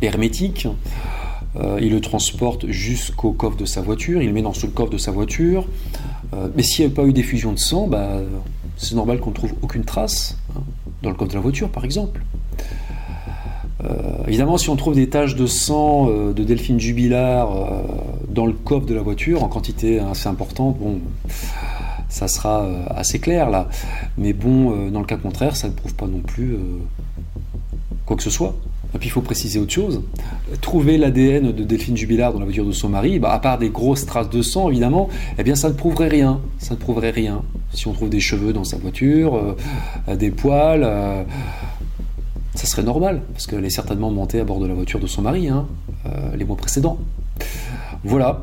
hermétique. il le transporte jusqu'au coffre de sa voiture, il le met dans le coffre de sa voiture. Mais s'il n'y a pas eu d'effusion de sang, bah, c'est normal qu'on ne trouve aucune trace hein, dans le coffre de la voiture, par exemple. évidemment, si on trouve des taches de sang de Delphine Jubilard dans le coffre de la voiture en quantité assez importante, bon, ça sera euh, assez clair là. Mais bon, euh, dans le cas contraire, ça ne prouve pas non plus euh, quoi que ce soit. Et puis il faut préciser autre chose. Trouver l'ADN de Delphine Jubilard dans la voiture de son mari, bah, à part des grosses traces de sang évidemment, eh bien ça ne prouverait rien. Ça ne prouverait rien. Si on trouve des cheveux dans sa voiture, des poils, ça serait normal, parce qu'elle est certainement montée à bord de la voiture de son mari hein, les mois précédents. Voilà.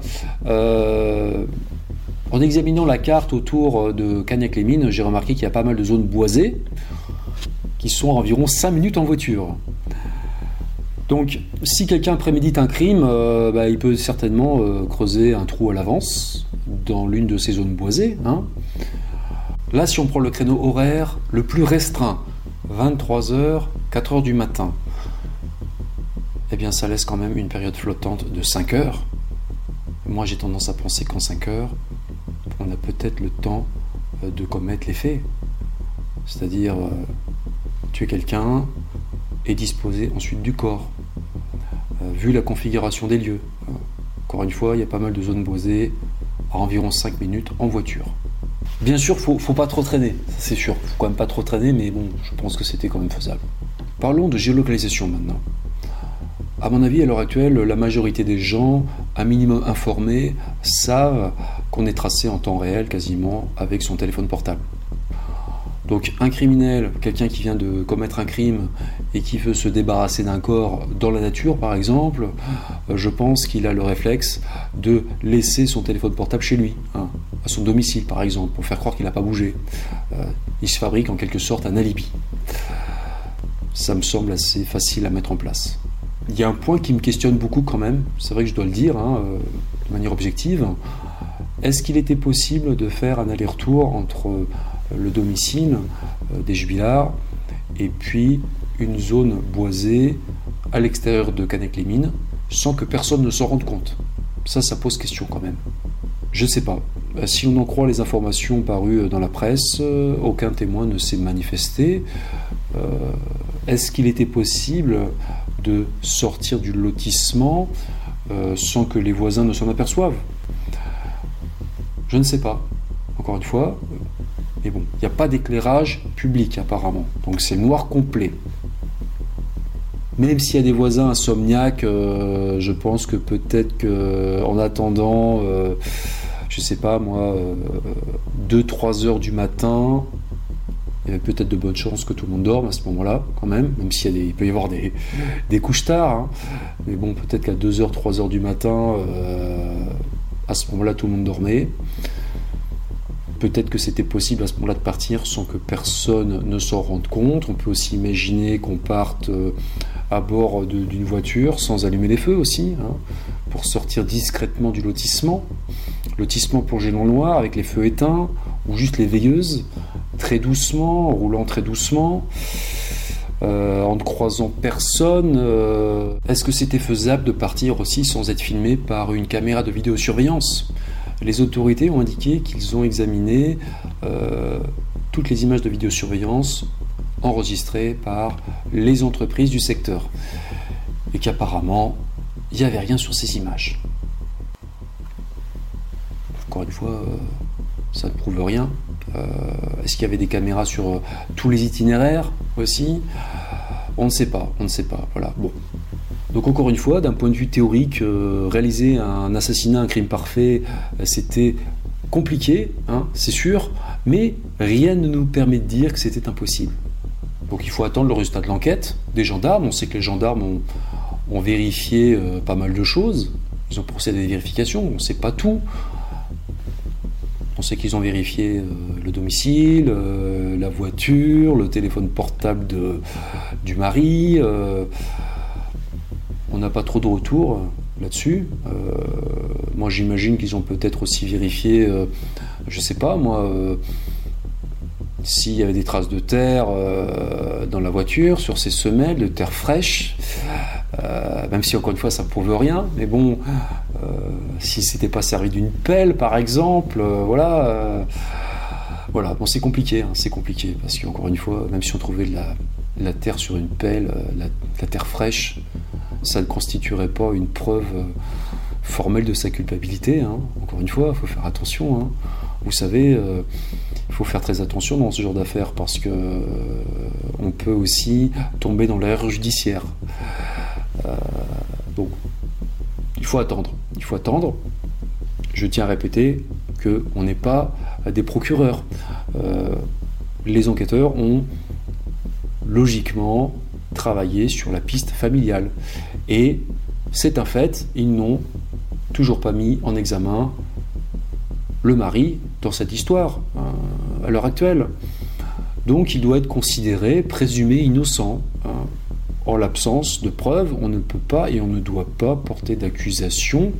En examinant la carte autour de Cagnac-les-Mines, j'ai remarqué qu'il y a pas mal de zones boisées qui sont à environ 5 minutes en voiture. Donc, si quelqu'un prémédite un crime, euh, bah, il peut certainement euh, creuser un trou à l'avance dans l'une de ces zones boisées. Hein. Là, si on prend le créneau horaire le plus restreint, 23h, 4h du matin, eh bien, ça laisse quand même une période flottante de 5 heures. Moi, j'ai tendance à penser qu'en 5 heures, on a peut-être le temps euh, de commettre les faits. C'est-à-dire tuer quelqu'un et disposer ensuite du corps. Euh, vu la configuration des lieux. Encore une fois, il y a pas mal de zones boisées à environ 5 minutes en voiture. Bien sûr, faut, faut pas trop traîner, c'est sûr. Faut quand même pas trop traîner, mais bon, je pense que c'était quand même faisable. Parlons de géolocalisation maintenant. À mon avis, à l'heure actuelle, la majorité des gens, un minimum informés, savent qu'on est tracé en temps réel quasiment avec son téléphone portable. Donc un criminel, quelqu'un qui vient de commettre un crime et qui veut se débarrasser d'un corps dans la nature par exemple, euh, je pense qu'il a le réflexe de laisser son téléphone portable chez lui, hein, à son domicile par exemple, pour faire croire qu'il n'a pas bougé. Euh, il se fabrique en quelque sorte un alibi. Ça me semble assez facile à mettre en place. Il y a un point qui me questionne beaucoup quand même, c'est vrai que je dois le dire hein, euh, de manière objective. Est-ce qu'il était possible de faire un aller-retour entre le domicile des jubilards et puis une zone boisée à l'extérieur de Canec-les-Mines sans que personne ne s'en rende compte Ça, ça pose question quand même. Je ne sais pas. Si on en croit les informations parues dans la presse, aucun témoin ne s'est manifesté. Est-ce qu'il était possible de sortir du lotissement euh, sans que les voisins ne s'en aperçoivent? Je ne sais pas, encore une fois. Mais bon, il n'y a pas d'éclairage public apparemment. Donc c'est noir complet. Même s'il y a des voisins insomniaques, euh, je pense que peut-être qu'en attendant, euh, je sais pas moi, 2-3 heures du matin, il y avait peut-être de bonnes chances que tout le monde dorme à ce moment-là, quand même, même s'il peut y avoir des, des couches tard. Hein. Mais bon, peut-être qu'à 2h, 3h du matin, euh, à ce moment-là, tout le monde dormait. Peut-être que c'était possible à ce moment-là de partir sans que personne ne s'en rende compte. On peut aussi imaginer qu'on parte euh, à bord d'une voiture sans allumer les feux aussi, hein, pour sortir discrètement du lotissement. Lotissement plongé dans le noir avec les feux éteints, ou juste les veilleuses très doucement, en roulant très doucement, euh, en ne croisant personne. Euh, est-ce que c'était faisable de partir aussi sans être filmé par une caméra de vidéosurveillance? Les autorités ont indiqué qu'ils ont examiné euh, toutes les images de vidéosurveillance enregistrées par les entreprises du secteur et qu'apparemment il n'y avait rien sur ces images. Encore une fois, ça ne prouve rien. Euh, est-ce qu'il y avait des caméras sur euh, tous les itinéraires aussi? On ne sait pas, on ne sait pas. Voilà. Bon. Donc encore une fois, d'un point de vue théorique, euh, réaliser un assassinat, un crime parfait, c'était compliqué, hein, c'est sûr, mais rien ne nous permet de dire que c'était impossible. Donc il faut attendre le résultat de l'enquête des gendarmes. On sait que les gendarmes ont, vérifié pas mal de choses. Ils ont procédé à des vérifications. On ne sait pas tout. On sait qu'ils ont vérifié euh, le domicile, euh, la voiture, le téléphone portable du mari. Euh, on n'a pas trop de retours là-dessus. moi, j'imagine qu'ils ont peut-être aussi vérifié, je ne sais pas, moi, s'il y avait des traces de terre dans la voiture, sur ces semelles, de terre fraîche. Euh, même si encore une fois ça ne prouve rien, mais bon, euh, si c'était pas servi d'une pelle par exemple, euh, voilà, voilà, bon c'est compliqué, hein, c'est compliqué parce qu'encore une fois, même si on trouvait de la, terre sur une pelle, la, terre fraîche, ça ne constituerait pas une preuve formelle de sa culpabilité. Hein. Encore une fois, il faut faire attention. Hein. Vous savez, faut faire très attention dans ce genre d'affaires parce que on peut aussi tomber dans l'erreur judiciaire. Euh, donc, il faut attendre. Il faut attendre. Je tiens à répéter qu'on n'est pas des procureurs. Euh, les enquêteurs ont logiquement travaillé sur la piste familiale. Et c'est un fait, ils n'ont toujours pas mis en examen le mari dans cette histoire euh, à l'heure actuelle. Donc il doit être considéré, présumé innocent. Hein. En l'absence de preuves, on ne peut pas et on ne doit pas porter d'accusation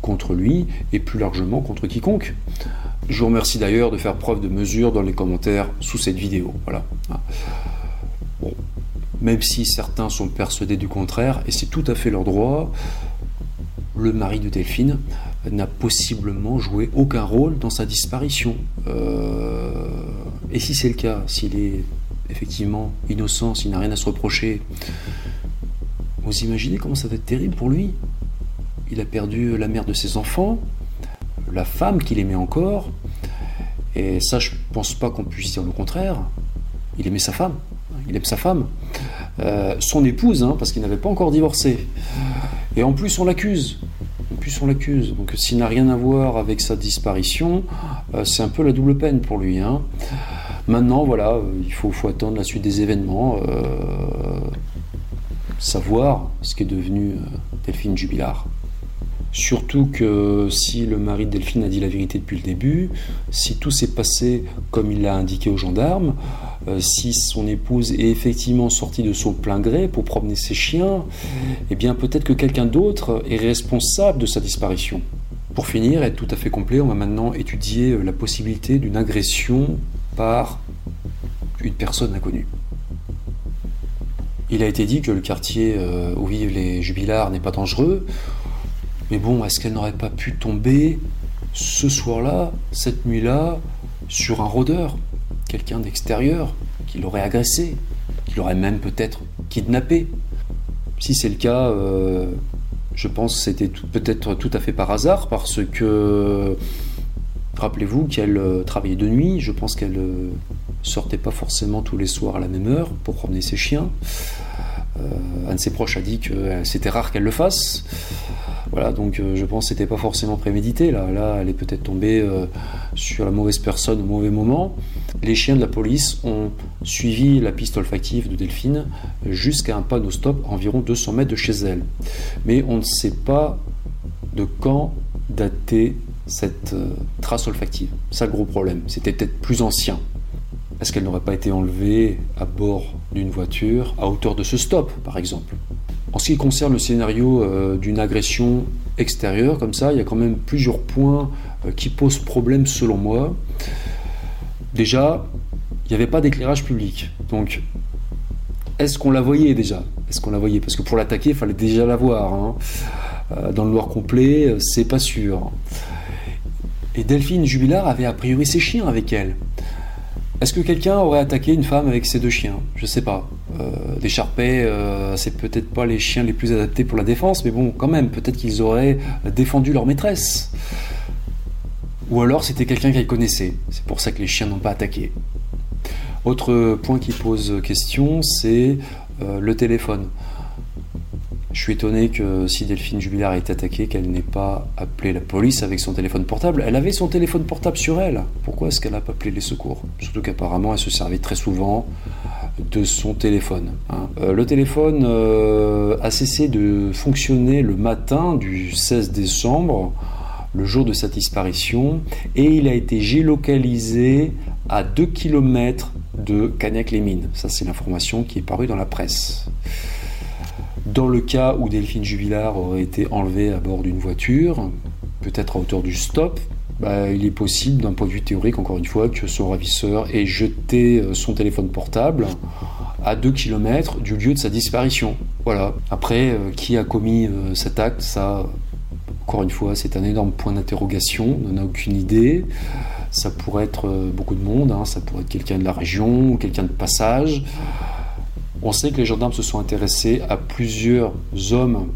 contre lui et plus largement contre quiconque. Je vous remercie d'ailleurs de faire preuve de mesure dans les commentaires sous cette vidéo. Voilà. Même si certains sont persuadés du contraire, et c'est tout à fait leur droit, le mari de Delphine n'a possiblement joué aucun rôle dans sa disparition. Euh, et si c'est le cas, s'il est effectivement innocent, s'il n'a rien à se reprocher, vous imaginez comment ça va être terrible pour lui Il a perdu la mère de ses enfants, la femme qu'il aimait encore, et ça, je pense pas qu'on puisse dire le contraire. Il aimait sa femme, il aime sa femme, euh, son épouse, hein, parce qu'il n'avait pas encore divorcé. Et en plus, on l'accuse. Plus, on l'accuse. Donc, s'il n'a rien à voir avec sa disparition, euh, c'est un peu la double peine pour lui. Hein. Maintenant, voilà, euh, il faut, attendre la suite des événements, savoir ce qui est devenu Delphine Jubilard. Surtout que si le mari de Delphine a dit la vérité depuis le début, si tout s'est passé comme il l'a indiqué aux gendarmes, euh, si son épouse est effectivement sortie de son plein gré pour promener ses chiens, eh bien peut-être que quelqu'un d'autre est responsable de sa disparition. Pour finir, être tout à fait complet, on va maintenant étudier euh, la possibilité d'une agression par une personne inconnue. Il a été dit que le quartier euh, où vivent les jubilards n'est pas dangereux. Mais bon, est-ce qu'elle n'aurait pas pu tomber ce soir-là, cette nuit-là, sur un rôdeur, quelqu'un d'extérieur, qui l'aurait agressé, qui l'aurait même peut-être kidnappé Si c'est le cas, euh, je pense que c'était peut-être tout à fait par hasard, parce que, rappelez-vous qu'elle euh, travaillait de nuit, je pense qu'elle euh, sortait pas forcément tous les soirs à la même heure pour promener ses chiens. un de ses proches a dit que c'était rare qu'elle le fasse. Voilà, donc euh, je pense que c'était pas forcément prémédité. Là, là, elle est peut-être tombée euh, sur la mauvaise personne au mauvais moment. Les chiens de la police ont suivi la piste olfactive de Delphine jusqu'à un panneau stop environ 200 mètres de chez elle. Mais on ne sait pas de quand dater cette euh, trace olfactive. Ça le gros problème. C'était peut-être plus ancien. Est-ce qu'elle n'aurait pas été enlevée à bord d'une voiture à hauteur de ce stop, par exemple? En ce qui concerne le scénario euh, d'une agression extérieure, comme ça, il y a quand même plusieurs points euh, qui posent problème selon moi. Déjà, il n'y avait pas d'éclairage public. Donc, est-ce qu'on la voyait déjà? Est-ce qu'on la voyait? Parce que pour l'attaquer, il fallait déjà la voir. Hein. Euh, dans le noir complet, c'est pas sûr. Et Delphine Jubilard avait a priori ses chiens avec elle. Est-ce que quelqu'un aurait attaqué une femme avec ses deux chiens? Je sais pas. Euh, des charpets, euh, c'est peut-être pas les chiens les plus adaptés pour la défense, mais bon, quand même, peut-être qu'ils auraient défendu leur maîtresse. Ou alors c'était quelqu'un qu'elle connaissait. C'est pour ça que les chiens n'ont pas attaqué. Autre point qui pose question, c'est euh, le téléphone. Je suis étonné que si Delphine Jubilard été attaquée, qu'elle n'ait pas appelé la police avec son téléphone portable. Elle avait son téléphone portable sur elle. Pourquoi est-ce qu'elle n'a pas appelé les secours? Surtout qu'apparemment, elle se servait très souvent de son téléphone. Hein. Euh, le téléphone euh, a cessé de fonctionner le matin du 16 décembre, le jour de sa disparition, et il a été géolocalisé à 2 km de Cagnac-les-Mines. Ça, c'est l'information qui est parue dans la presse. Dans le cas où Delphine Jubilard aurait été enlevée à bord d'une voiture, peut-être à hauteur du stop, bah, il est possible, d'un point de vue théorique, encore une fois, que son ravisseur ait jeté euh, son téléphone portable à 2 km du lieu de sa disparition. Voilà. Après, qui a commis cet acte Ça, encore une fois, c'est un énorme point d'interrogation. On n'en a aucune idée. Ça pourrait être beaucoup de monde. Hein. Ça pourrait être quelqu'un de la région, quelqu'un de passage. On sait que les gendarmes se sont intéressés à plusieurs hommes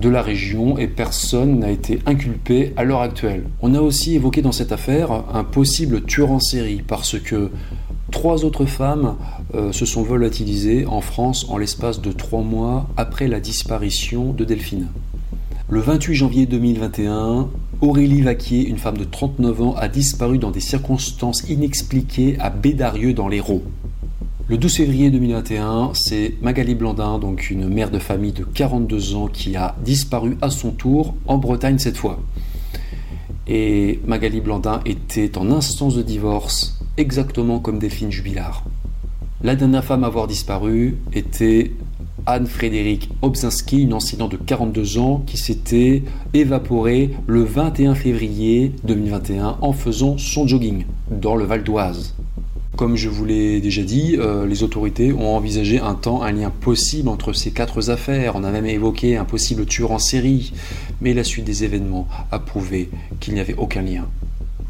de la région et personne n'a été inculpé à l'heure actuelle. On a aussi évoqué dans cette affaire un possible tueur en série parce que trois autres femmes euh, se sont volatilisées en France en l'espace de trois mois après la disparition de Delphine. Le 28 janvier 2021, Aurélie Vaquier, une femme de 39 ans, a disparu dans des circonstances inexpliquées à Bédarieux dans l'Hérault. Le 12 février 2021, c'est Magali Blandin, donc une mère de famille de 42 ans, qui a disparu à son tour en Bretagne cette fois. Et Magali Blandin était en instance de divorce, exactement comme Delphine Jubilard. La dernière femme à avoir disparu était Anne-Frédérique Obzinski, une enseignante de 42 ans qui s'était évaporée le 21 février 2021 en faisant son jogging dans le Val d'Oise. Comme je vous l'ai déjà dit, euh, les autorités ont envisagé un temps un lien possible entre ces quatre affaires. On a même évoqué un possible tueur en série, mais la suite des événements a prouvé qu'il n'y avait aucun lien.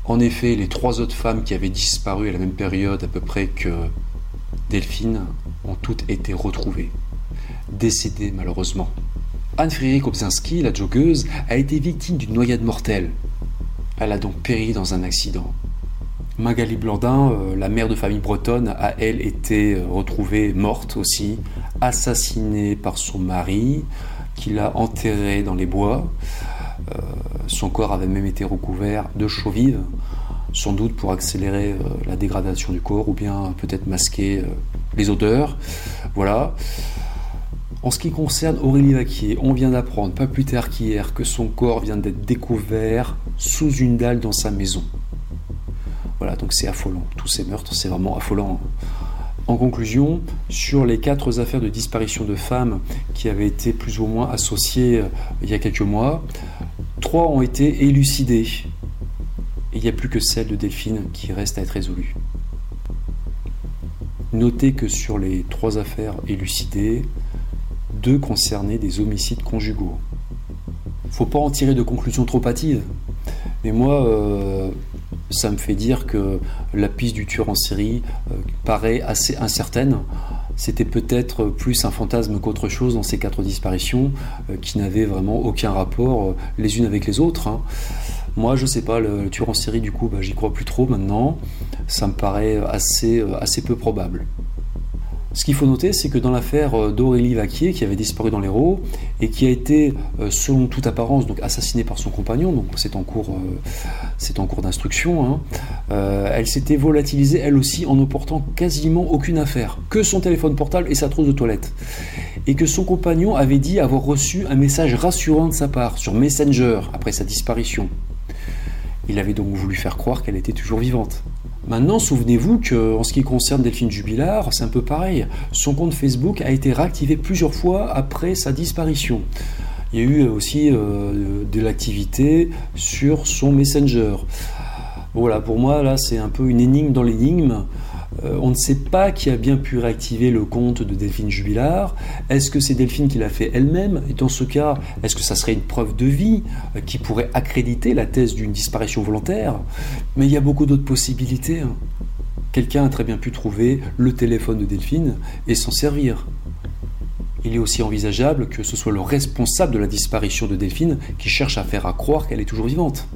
En effet, les trois autres femmes qui avaient disparu à la même période à peu près que Delphine ont toutes été retrouvées, décédées malheureusement. Anne-Frédérique Obzinski, la joggeuse, a été victime d'une noyade mortelle. Elle a donc péri dans un accident. Magali Blandin, euh, la mère de famille bretonne, a elle été euh, retrouvée morte aussi, assassinée par son mari, qui l'a enterrée dans les bois. Euh, son corps avait même été recouvert de chaux vives, sans doute pour accélérer la dégradation du corps ou bien peut-être masquer les odeurs. Voilà. En ce qui concerne Aurélie Vaquier, on vient d'apprendre, pas plus tard qu'hier, que son corps vient d'être découvert sous une dalle dans sa maison. Voilà, donc c'est affolant. Tous ces meurtres, c'est vraiment affolant. En conclusion, sur les quatre affaires de disparition de femmes qui avaient été plus ou moins associées euh, il y a quelques mois, trois ont été élucidées. Et il n'y a plus que celle de Delphine qui reste à être résolue. Notez que sur les trois affaires élucidées, deux concernaient des homicides conjugaux. Faut pas en tirer de conclusions trop hâtives. Mais moi, euh, ça me fait dire que la piste du tueur en série euh, paraît assez incertaine. C'était peut-être plus un fantasme qu'autre chose dans ces quatre disparitions euh, qui n'avaient vraiment aucun rapport euh, les unes avec les autres. Hein. Moi, je sais pas, le, tueur en série, du coup, bah, j'y crois plus trop maintenant. Ça me paraît assez, assez peu probable. Ce qu'il faut noter, c'est que dans l'affaire euh, d'Aurélie Vaquier, qui avait disparu dans l'Hérault et qui a été, euh, selon toute apparence, donc assassinée par son compagnon, c'est en cours, euh, en cours d'instruction, hein, elle s'était volatilisée elle aussi en ne portant quasiment aucune affaire, que son téléphone portable et sa trousse de toilette. Et que son compagnon avait dit avoir reçu un message rassurant de sa part sur Messenger après sa disparition. Il avait donc voulu faire croire qu'elle était toujours vivante. Maintenant, souvenez-vous qu'en ce qui concerne Delphine Jubilard, c'est un peu pareil. Son compte Facebook a été réactivé plusieurs fois après sa disparition. Il y a eu aussi euh, de l'activité sur son Messenger. Voilà, pour moi, là, c'est un peu une énigme dans l'énigme. Euh, on ne sait pas qui a bien pu réactiver le compte de Delphine Jubilard. Est-ce que c'est Delphine qui l'a fait elle-même? Et dans ce cas, est-ce que ça serait une preuve de vie euh, qui pourrait accréditer la thèse d'une disparition volontaire? Mais il y a beaucoup d'autres possibilités. Hein. Quelqu'un a très bien pu trouver le téléphone de Delphine et s'en servir. Il est aussi envisageable que ce soit le responsable de la disparition de Delphine qui cherche à faire croire qu'elle est toujours vivante.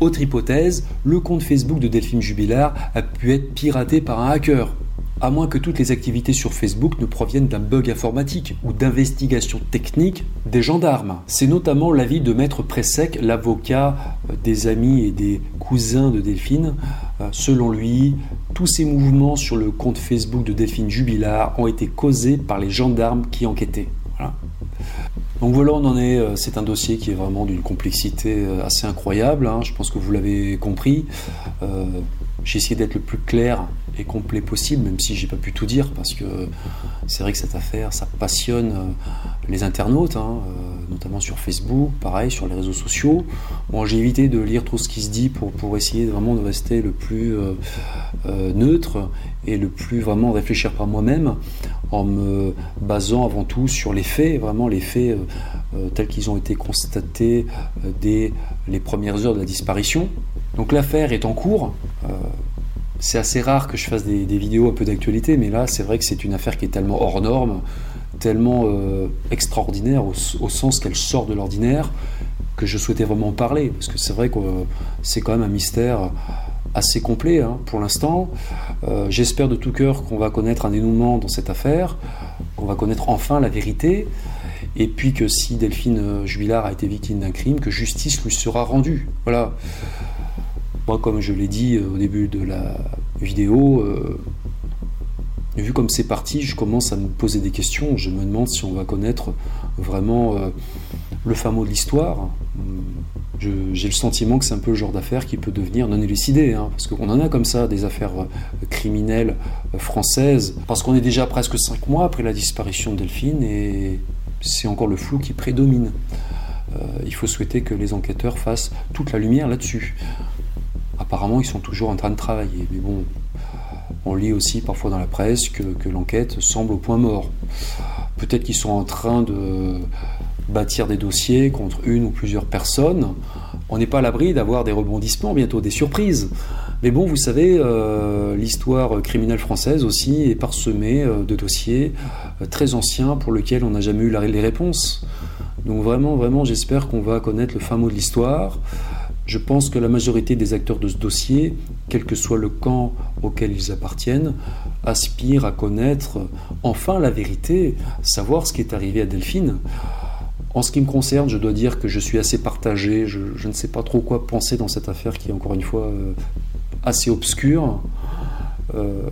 Autre hypothèse, le compte Facebook de Delphine Jubilard a pu être piraté par un hacker. À moins que toutes les activités sur Facebook ne proviennent d'un bug informatique ou d'investigation technique des gendarmes. C'est notamment l'avis de Maître Pressec, l'avocat euh, des amis et des cousins de Delphine. Euh, selon lui, tous ces mouvements sur le compte Facebook de Delphine Jubilard ont été causés par les gendarmes qui enquêtaient. Donc voilà, on en est. Euh, c'est un dossier qui est vraiment d'une complexité euh, assez incroyable. Hein. Je pense que vous l'avez compris. Euh, j'ai essayé d'être le plus clair et complet possible, même si j'ai pas pu tout dire, parce que c'est vrai que cette affaire, ça passionne les internautes, hein, notamment sur Facebook, pareil, sur les réseaux sociaux. Bon, j'ai évité de lire tout ce qui se dit pour, pour essayer vraiment de rester le plus neutre et le plus vraiment réfléchir par moi-même en me basant avant tout sur les faits, vraiment les faits tels qu'ils ont été constatés dès les premières heures de la disparition. Donc l'affaire est en cours. c'est assez rare que je fasse des, vidéos un peu d'actualité, mais là c'est vrai que c'est une affaire qui est tellement hors norme, tellement extraordinaire au sens qu'elle sort de l'ordinaire, que je souhaitais vraiment parler, parce que c'est vrai que c'est quand même un mystère assez complet hein, pour l'instant. Euh, j'espère de tout cœur qu'on va connaître un dénouement dans cette affaire, qu'on va connaître enfin la vérité, et puis que si Delphine Jubilard a été victime d'un crime, que justice lui sera rendue. Voilà. Moi, comme je l'ai dit euh, au début de la vidéo, euh, vu comme c'est parti, je commence à me poser des questions. Je me demande si on va connaître vraiment le fameux de l'histoire. J'ai le sentiment que c'est un peu le genre d'affaire qui peut devenir non élucidé, hein, parce qu'on en a comme ça des affaires euh, criminelles euh, françaises, parce qu'on est déjà presque cinq mois après la disparition de Delphine et c'est encore le flou qui prédomine. Euh, il faut souhaiter que les enquêteurs fassent toute la lumière là-dessus. Apparemment, ils sont toujours en train de travailler, mais bon, on lit aussi parfois dans la presse que, que l'enquête semble au point mort. Peut-être qu'ils sont en train de bâtir des dossiers contre une ou plusieurs personnes. On n'est pas à l'abri d'avoir des rebondissements, bientôt des surprises. Mais bon, vous savez, euh, l'histoire criminelle française aussi est parsemée euh, de dossiers euh, très anciens pour lesquels on n'a jamais eu les réponses. Donc vraiment, vraiment, j'espère qu'on va connaître le fin mot de l'histoire. Je pense que la majorité des acteurs de ce dossier, quel que soit le camp auquel ils appartiennent, aspirent à connaître enfin la vérité, savoir ce qui est arrivé à Delphine. En ce qui me concerne, je dois dire que je suis assez partagé. Je, ne sais pas trop quoi penser dans cette affaire qui est encore une fois euh, assez obscure. Euh,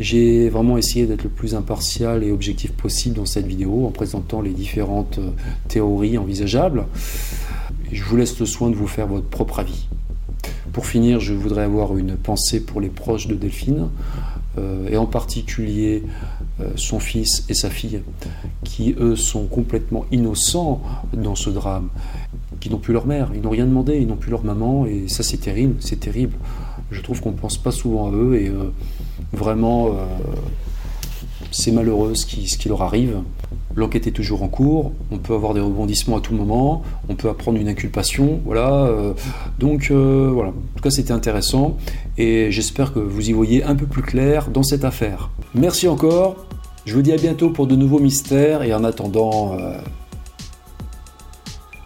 j'ai vraiment essayé d'être le plus impartial et objectif possible dans cette vidéo en présentant les différentes euh, théories envisageables. je vous laisse le soin de vous faire votre propre avis. Pour finir, je voudrais avoir une pensée pour les proches de Delphine, et en particulier euh, son fils et sa fille, qui eux sont complètement innocents dans ce drame, qui n'ont plus leur mère, ils n'ont rien demandé, ils n'ont plus leur maman, et ça c'est terrible, c'est terrible. Je trouve qu'on ne pense pas souvent à eux, et euh, vraiment, euh, c'est malheureux ce qui leur arrive. L'enquête est toujours en cours, on peut avoir des rebondissements à tout moment, on peut apprendre une inculpation, voilà. donc voilà, en tout cas c'était intéressant et j'espère que vous y voyez un peu plus clair dans cette affaire. Merci encore. Je vous dis à bientôt pour de nouveaux mystères et en attendant, euh,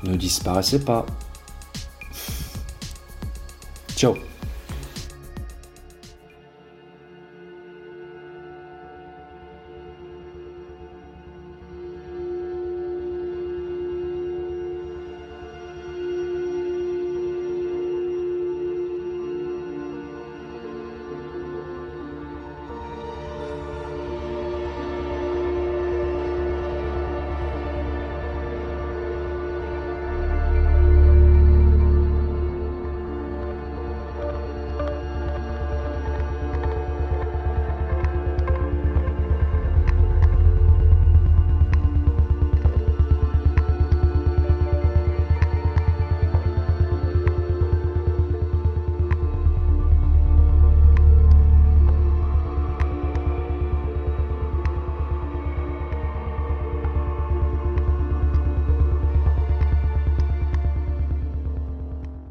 ne disparaissez pas. Ciao